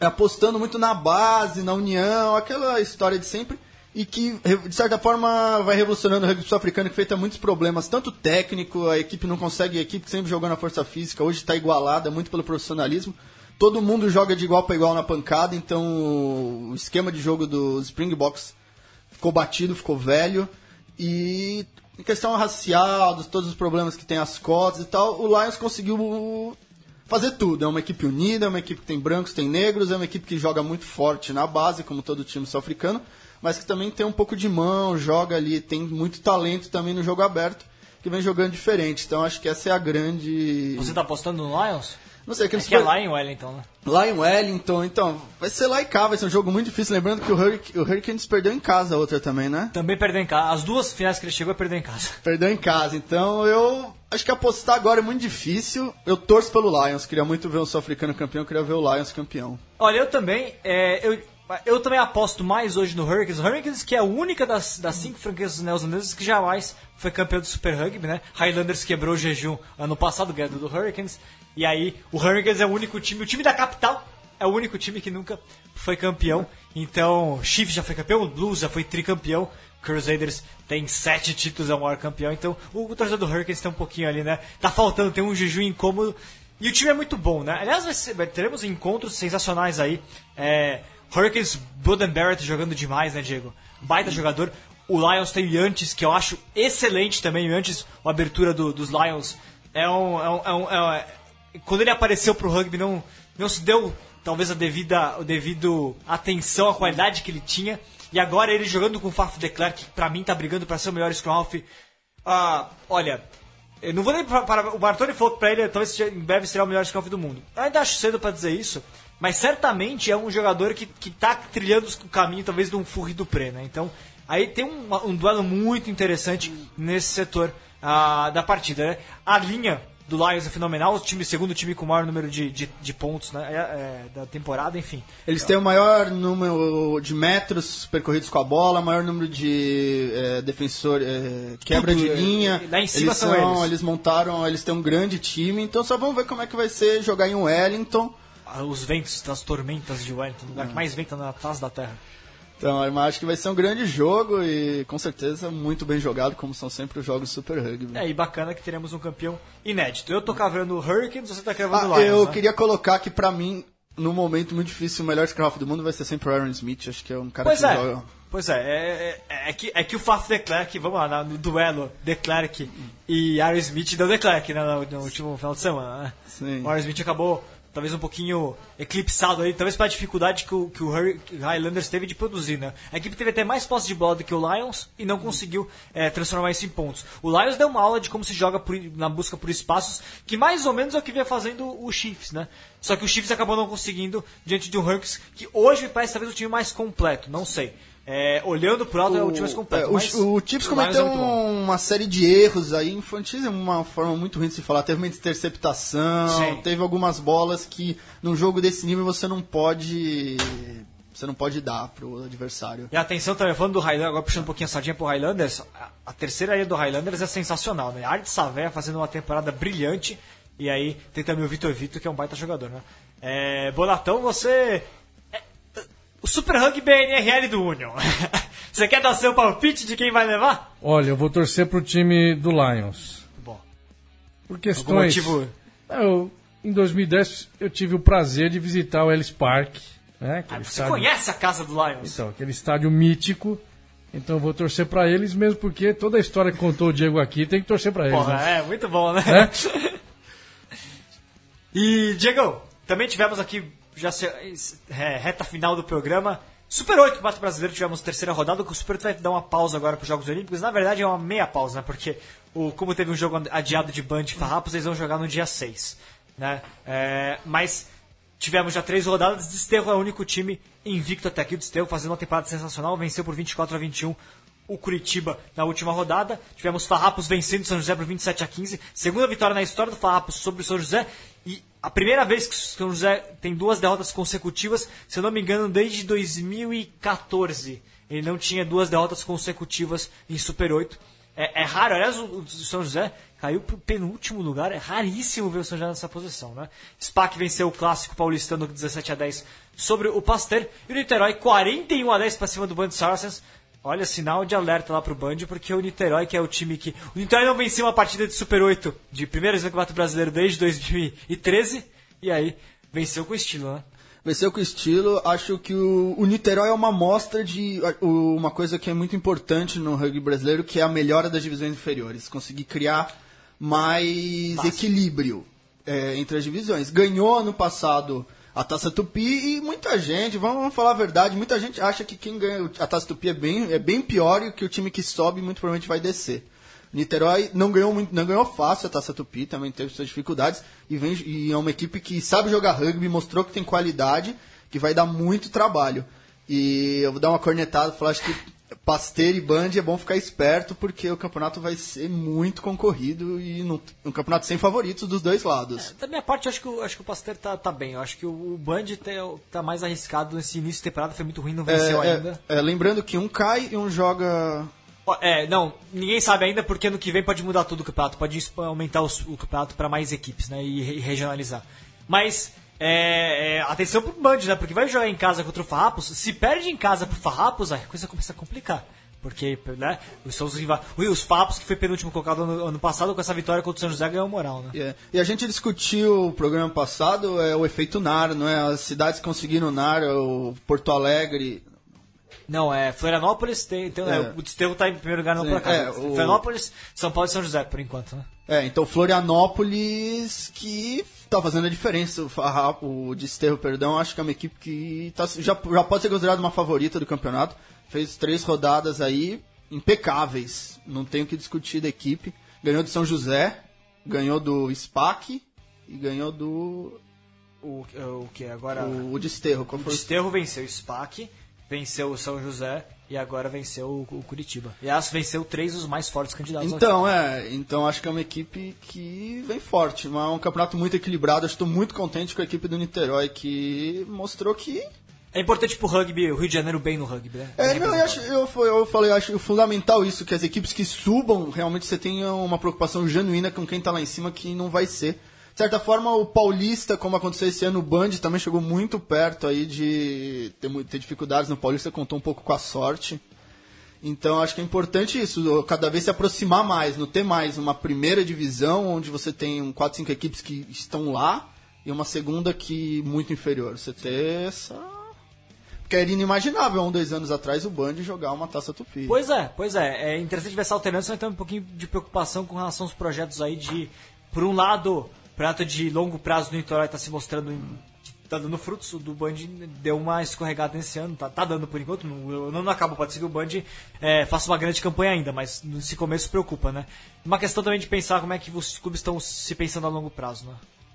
apostando muito na base, na união, aquela história de sempre. E que, de certa forma, vai revolucionando o rugby sul-africano, que feita muitos problemas, tanto técnico, a equipe não consegue, a equipe que sempre jogou na força física, hoje está igualada, muito pelo profissionalismo. Todo mundo joga de igual para igual na pancada, então o esquema de jogo dos Springboks ficou batido, ficou velho. E em questão racial, dos todos os problemas que tem as cotas e tal, o Lions conseguiu fazer tudo. É uma equipe unida, é uma equipe que tem brancos, tem negros, é uma equipe que joga muito forte na base, como todo time sul-africano, mas que também tem um pouco de mão, joga ali, tem muito talento também no jogo aberto, que vem jogando diferente. Então acho que essa é a grande. Você tá apostando no Lions? Não sei, É aquele que é lá em Wellington, né? Lá em Wellington, então, vai ser lá e cá, vai ser um jogo muito difícil. Lembrando que o, Hurric- o Hurricanes perdeu em casa a outra também, né? Também perdeu em casa. As duas finais que ele chegou, perdeu em casa. Perdeu em casa, então eu acho que apostar agora é muito difícil. Eu torço pelo Lions, queria muito ver o sul-africano campeão, queria ver o Lions campeão. Olha, eu também. é, eu, eu também aposto mais hoje no Hurricanes. Hurricanes, que é a única das, das cinco franquias neozelandesas que jamais foi campeão do Super Rugby, né? Highlanders quebrou o jejum ano passado, ganhando do Hurricanes. E aí, o Hurricanes é o único time, o time da capital é o único time que nunca foi campeão. Então, Chiefs já foi campeão, Blues já foi tricampeão. Crusaders tem sete títulos, é o maior campeão. Então, o, o torcedor do Hurricanes tem um pouquinho ali, né? Tá faltando, tem um jejum incômodo. E o time é muito bom, né? Aliás, vai ser- teremos encontros sensacionais aí. É, Hurricanes, Buden Barrett jogando demais, né, Diego? Baita jogador. O Lions tem o Yantes, que eu acho excelente também. O Yantes, a abertura do- dos Lions, é um... É um, é um- é um- quando ele apareceu pro rugby, não, não se deu talvez a devida, o devido atenção à qualidade que ele tinha. E agora ele jogando com o Faf de Klerk, que pra mim tá brigando pra ser o melhor scrum half Ah, olha, eu não vou nem para, para o Bartoni falou que pra ele talvez em breve será o melhor scout do mundo. Eu ainda acho cedo pra dizer isso, mas certamente é um jogador que, que tá trilhando o caminho talvez de um Furri do Pré, né? Então, aí tem um, um duelo muito interessante nesse setor ah, da partida, né? A linha do Lions é fenomenal, o time segundo time com o maior número de, de, de pontos né, é- é, da temporada, enfim. Eles têm o maior número de metros percorridos com a bola, maior número de é, defensor, é, quebra Tudo, de é, linha. lá em cima eles são eles. montaram, eles têm um grande time, então só vamos ver como é que vai ser jogar em Wellington. Os ventos das tormentas de Wellington, o lugar que mais venta na face da terra. Então, eu acho que vai ser um grande jogo e com certeza muito bem jogado, como são sempre os jogos Super Rugby. É, e bacana que teremos um campeão inédito. Eu tô cravando o Hurricanes, você tá cravando o Ah, Lions, eu né? queria colocar que pra mim, num momento muito difícil, o melhor Scrap do mundo vai ser sempre o Aaron Smith. Acho que é um cara Pois que é, joga. pois é, é, é, é que, é que o Faf de Klerk, vamos lá, no duelo de Klerk e Aaron Smith deu de Klerk né, no, no último final de semana. Né? Sim. O Aaron Smith acabou talvez um pouquinho eclipsado aí, talvez pela dificuldade que o, que o Highlanders teve de produzir, né? A equipe teve até mais posse de bola do que o Lions e não conseguiu é, transformar isso em pontos. O Lions deu uma aula de como se joga por- na busca por espaços, que mais ou menos é o que vinha fazendo o Chiefs, né? Só que o Chiefs acabou não conseguindo diante de um Hurricanes que hoje me parece talvez o time mais completo, não sei. É, olhando por alto é o mais completo. É, o, o Chiefs o cometeu é uma série de erros aí, infantis é uma forma muito ruim de se falar. Teve uma interceptação, Sim. teve algumas bolas que num jogo desse nível você não pode. Você não pode dar pro adversário. E atenção também, falando do Highlanders, agora puxando um pouquinho a sardinha pro Highlanders, a, a terceira área do Highlanders é sensacional, né? Art Savé fazendo uma temporada brilhante, e aí tem também o Vitor Vitor, que é um baita jogador, né? É, Bonatão, você... é, o Super Rugby é NRL do Union. você quer dar seu palpite de quem vai levar? Olha, eu vou torcer pro time do Lions. Bom, Por algum questões. motivo... Eu, em 2010 eu tive o prazer de visitar o Ellis Park, né? Ah, você estádio- conhece a casa do Lions? Então, aquele estádio mítico. Então eu vou torcer pra eles, mesmo porque toda a história que contou o Diego aqui tem que torcer pra eles. Porra, né? é, muito bom, né? Né? E, Diego, também tivemos aqui, já se- é, reta final do programa, Super 8, Campeonato Brasileiro, tivemos terceira rodada, o Super 8 vai dar uma pausa agora para os Jogos Olímpicos, na verdade é uma meia pausa, né? Porque o, como teve um jogo adiado de Band e Farrapos, eles vão jogar no dia 6, né? É, mas tivemos já três rodadas, Desterro é o único time invicto até aqui, o Desterro fazendo uma temporada sensacional, venceu por 24 a 21 o Curitiba na última rodada. Tivemos Farrapos vencendo o São José por 27 a 15. Segunda vitória na história do Farrapos sobre o São José. A primeira vez que o São José tem duas derrotas consecutivas, se eu não me engano, desde 2014. Ele não tinha duas derrotas consecutivas em Super 8. É, é raro, aliás, o, o São José caiu para o penúltimo lugar. É raríssimo ver o São José nessa posição, né? SPAC venceu o clássico paulistano 17 a 10 sobre o Pasteur. E o Niterói 41 a 10 para cima do Band Saracens. Olha, sinal de alerta lá pro Band, porque o Niterói, que é o time que. O Niterói não venceu uma partida de Super 8 de do Campeonato Brasileiro desde 2013. E aí, venceu com estilo, né? Venceu com estilo. Acho que o, o Niterói é uma amostra de o- uma coisa que é muito importante no rugby brasileiro, que é a melhora das divisões inferiores. Conseguir criar mais equilíbrio é, entre as divisões. Ganhou ano passado a Taça Tupi e muita gente, vamos falar a verdade, muita gente acha que quem ganha a Taça Tupi é bem, é bem pior que o time que sobe muito provavelmente vai descer. Niterói não ganhou muito, não ganhou fácil a Taça Tupi, também teve suas dificuldades e, vem, e é uma equipe que sabe jogar rugby, mostrou que tem qualidade, que vai dar muito trabalho. E eu vou dar uma cornetada, falar acho que Pasteur e Band é bom ficar esperto porque o campeonato vai ser muito concorrido e não- um campeonato sem favoritos dos dois lados. Da minha parte, acho que, o- acho que o Pasteur tá, tá bem. Eu acho que o, o Band tá, tá mais arriscado nesse início de temporada, foi muito ruim, não venceu É, ainda. é, é, lembrando que um cai e um joga É, não, ninguém sabe ainda porque ano que vem pode mudar tudo o campeonato, pode aumentar os- o campeonato para mais equipes, né, e, e regionalizar. Mas é, é, atenção pro Band, né, porque vai jogar em casa contra o Farrapos, se perde em casa pro Farrapos, a coisa começa a complicar. Porque, né, os, são os, os Farrapos, que foi penúltimo colocado ano, ano passado, com essa vitória contra o São José, ganhou moral, né. É, E a gente discutiu o programa passado é, o efeito NAR, não é? As cidades conseguiram NAR, o Porto Alegre. Não, é Florianópolis, tem, tem, É. é, o Desterro tá em primeiro lugar, não Sim, por acaso. é, o- Florianópolis, São Paulo e São José, por enquanto, né. É, então Florianópolis que tá fazendo a diferença. O, Farra- o Desterro, perdão, acho que é uma equipe que tá, já, já pode ser considerada uma favorita do campeonato. Fez três rodadas aí, impecáveis. Não tenho o que discutir da equipe. Ganhou do São José, ganhou do SPAC e ganhou do O, o que agora... o, o Desterro. Qual O foi o Desterro venceu o SPAC, venceu o São José e agora venceu o, o Curitiba. E as venceu três dos mais fortes candidatos. Então, é, então acho que é uma equipe que vem forte, mas é um campeonato muito equilibrado. Estou muito contente com a equipe do Niterói, que mostrou que. É importante pro rugby, o Rio de Janeiro bem no rugby, né? É, não, eu, acho, eu, eu falei, eu acho fundamental isso, que as equipes que subam, realmente você tenha uma preocupação genuína com quem tá lá em cima, que não vai ser. De certa forma, o Paulista, como aconteceu esse ano, o Band também chegou muito perto aí de ter, ter dificuldades no Paulista, contou um pouco com a sorte. Então acho que é importante isso, cada vez se aproximar mais, não ter mais uma primeira divisão onde você tem um, quatro, cinco equipes que estão lá e uma segunda que muito inferior. Você ter essa. Porque era inimaginável um, dois anos atrás o Band jogar uma taça tupi. Pois é, pois é. É interessante ver essa alternância, mas tem um pouquinho de preocupação com relação aos projetos aí de, por um lado, o projeto de longo prazo do Niterói está se mostrando tá dando frutos, o do Band deu uma escorregada nesse ano, tá, tá dando por enquanto, não, eu não, acabo, pode ser que o Band é, faça uma grande campanha ainda, mas nesse começo preocupa, né? Uma questão também de pensar como é que os clubes estão se pensando a longo prazo, né?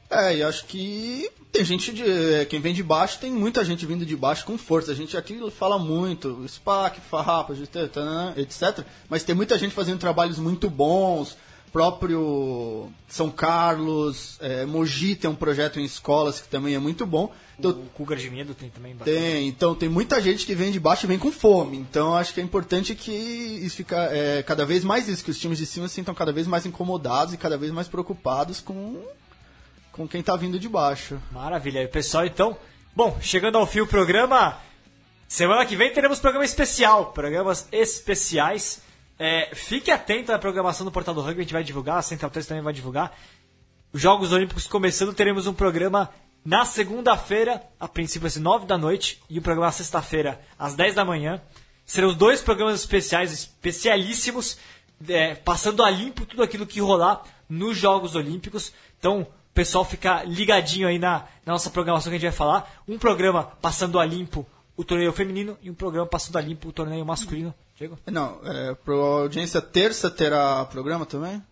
É, e acho que tem gente de. é, Quem vem de baixo, tem muita gente vindo de baixo com força. A gente aqui fala muito, SPAC, Farrapa, etc. Mas tem muita gente fazendo trabalhos muito bons. Próprio São Carlos, é, Mogi tem um projeto em escolas que também é muito bom. Então, O Cougar de Medo tem também bastante. tem, então tem muita gente que vem de baixo e vem com fome. Então acho que é importante que isso fica é, cada vez mais isso, que os times de cima se sintam cada vez mais incomodados e cada vez mais preocupados com, com quem tá vindo de baixo. Maravilha. E pessoal, então, bom, chegando ao fim o programa, semana que vem teremos programa especial, programas especiais. É, fique atento à programação do Portal do Rugby, a gente vai divulgar, a Central 3 também vai divulgar. Os Jogos Olímpicos começando, teremos um programa na segunda-feira, a princípio às 9 da noite, e o programa na sexta-feira às 10 da manhã. Serão dois programas especiais, especialíssimos, é, passando a limpo tudo aquilo que rolar nos Jogos Olímpicos. Então, o pessoal fica ligadinho aí na, na nossa programação que a gente vai falar. Um programa passando a limpo o torneio feminino e um programa passando a limpo o torneio masculino. Diego? Não, é, pra audiência terça terá programa também?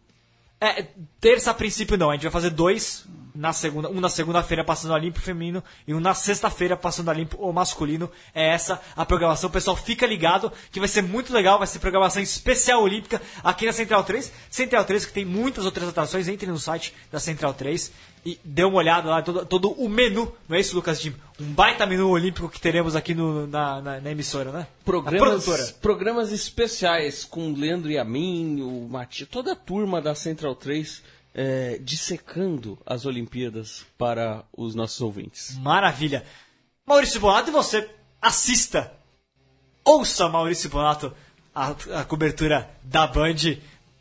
É, terça a princípio não, a gente vai fazer dois na segunda, um na segunda-feira passando a limpo o feminino e um na sexta-feira passando a limpo o masculino. É essa a programação. Pessoal fica ligado que vai ser muito legal, vai ser programação especial olímpica aqui na Central 3. Central 3 que tem muitas outras atrações, entre no site da Central 3 e dê uma olhada lá, todo, todo o menu, não é isso, Lucas Jim? Um baita menu olímpico que teremos aqui no- na, na- na emissora, né? Programas, programas especiais com o Leandro e a mim, o Mati, toda a turma da Central 3 é, dissecando as Olimpíadas para os nossos ouvintes. Maravilha. Maurício Bonato, e você assista, ouça Maurício Bonato, a, a cobertura da Band.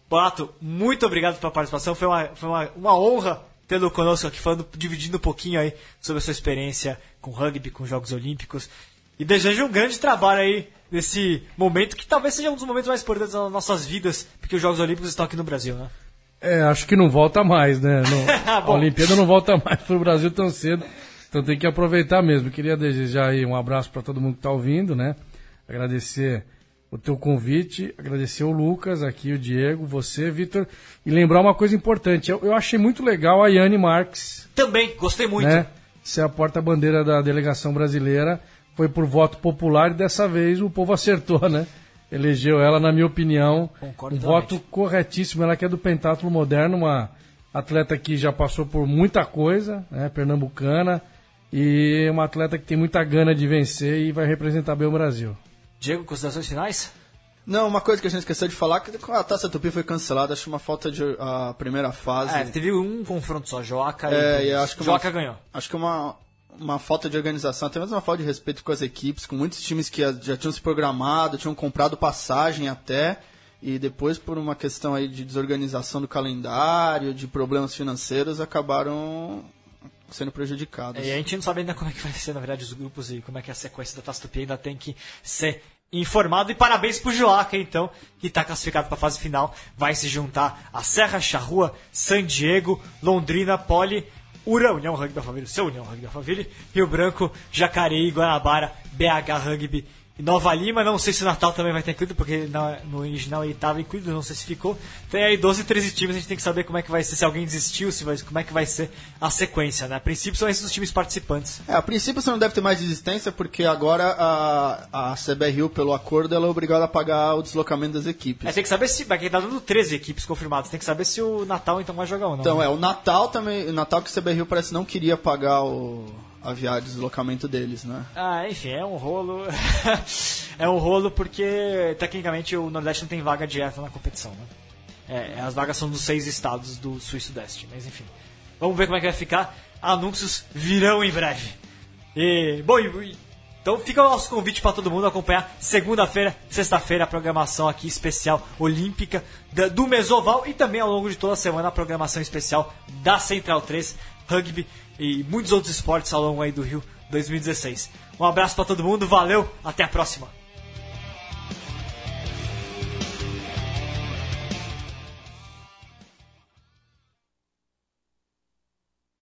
Bonato, muito obrigado pela participação. Foi uma, foi uma, uma honra tê-lo conosco aqui, falando, dividindo um pouquinho aí sobre a sua experiência com rugby, com Jogos Olímpicos. E desejo um grande trabalho aí nesse momento, que talvez seja um dos momentos mais importantes das nossas vidas, porque os Jogos Olímpicos estão aqui no Brasil, né? É, acho que não volta mais, né? Não- a. Olimpíada não volta mais pro Brasil tão cedo. Então tem que aproveitar mesmo. Queria desejar aí um abraço para todo mundo que está ouvindo, né? Agradecer o teu convite, agradecer o Lucas, aqui o Diego, você, Vitor, e lembrar uma coisa importante. Eu, eu achei muito legal a Yane Marques, Também, gostei muito. né? Ser a porta-bandeira da delegação brasileira. Foi por voto popular e dessa vez o povo acertou, né? Elegeu ela, na minha opinião, Concordo um totalmente. voto corretíssimo. Ela que é do pentátulo moderno, uma atleta que já passou por muita coisa, né? Pernambucana, e uma atleta que tem muita gana de vencer e vai representar bem o Brasil. Diego, considerações finais? Não, uma coisa que a gente esqueceu de falar, que a Taça Tupi foi cancelada, acho uma falta de a primeira fase. É, teve um confronto só, Joaca É, e e acho que uma- Joaca ganhou. Acho que é uma, uma falta de organização, até mesmo uma falta de respeito com as equipes, com muitos times que já tinham se programado, tinham comprado passagem até, e depois por uma questão aí de desorganização do calendário, de problemas financeiros, acabaram sendo prejudicados. E a gente não sabe ainda como é que vai ser, na verdade, os grupos e como é que é a sequência da Taça Tupi ainda tem que ser informado. E parabéns pro Joaca, então, que está classificado para a fase final. Vai se juntar a Serra, Charrua, San Diego, Londrina, Poli, Ura, União Rugby da Família, seu União Rugby da Família, Rio Branco, Jacareí, Guanabara, BH Rugby Nova Lima, não sei se o Natal também vai ter incluído, porque na- no original ele estava incluído, não sei se ficou. Tem aí 12, 13 times, a gente tem que saber como é que vai ser, se alguém desistiu, se vai, como é que vai ser a sequência, né? A princípio são esses os times participantes. É, a princípio você não deve ter mais desistência, porque agora a, a CBRU, pelo acordo, ela é obrigada a pagar o deslocamento das equipes. É, tem que saber se. Vai tá dando 13 equipes confirmadas, tem que saber se o Natal então vai jogar ou não. Então, é, o Natal também. O Natal que a CBRU parece não queria pagar o, a viagem de deslocamento deles, né? Ah, enfim, é um rolo. é um rolo porque, tecnicamente, o Nordeste não tem vaga direta na competição, né? É, as vagas são dos seis estados do Sul e Sudeste, mas enfim. Vamos ver como é que vai ficar. Anúncios virão em breve. E, bom, então fica o nosso convite para todo mundo acompanhar segunda-feira, sexta-feira, a programação aqui especial olímpica do Mesoval e também ao longo de toda a semana a programação especial da Central 3, rugby e muitos outros esportes ao longo aí do Rio 2016. Um abraço para todo mundo, valeu, até a próxima.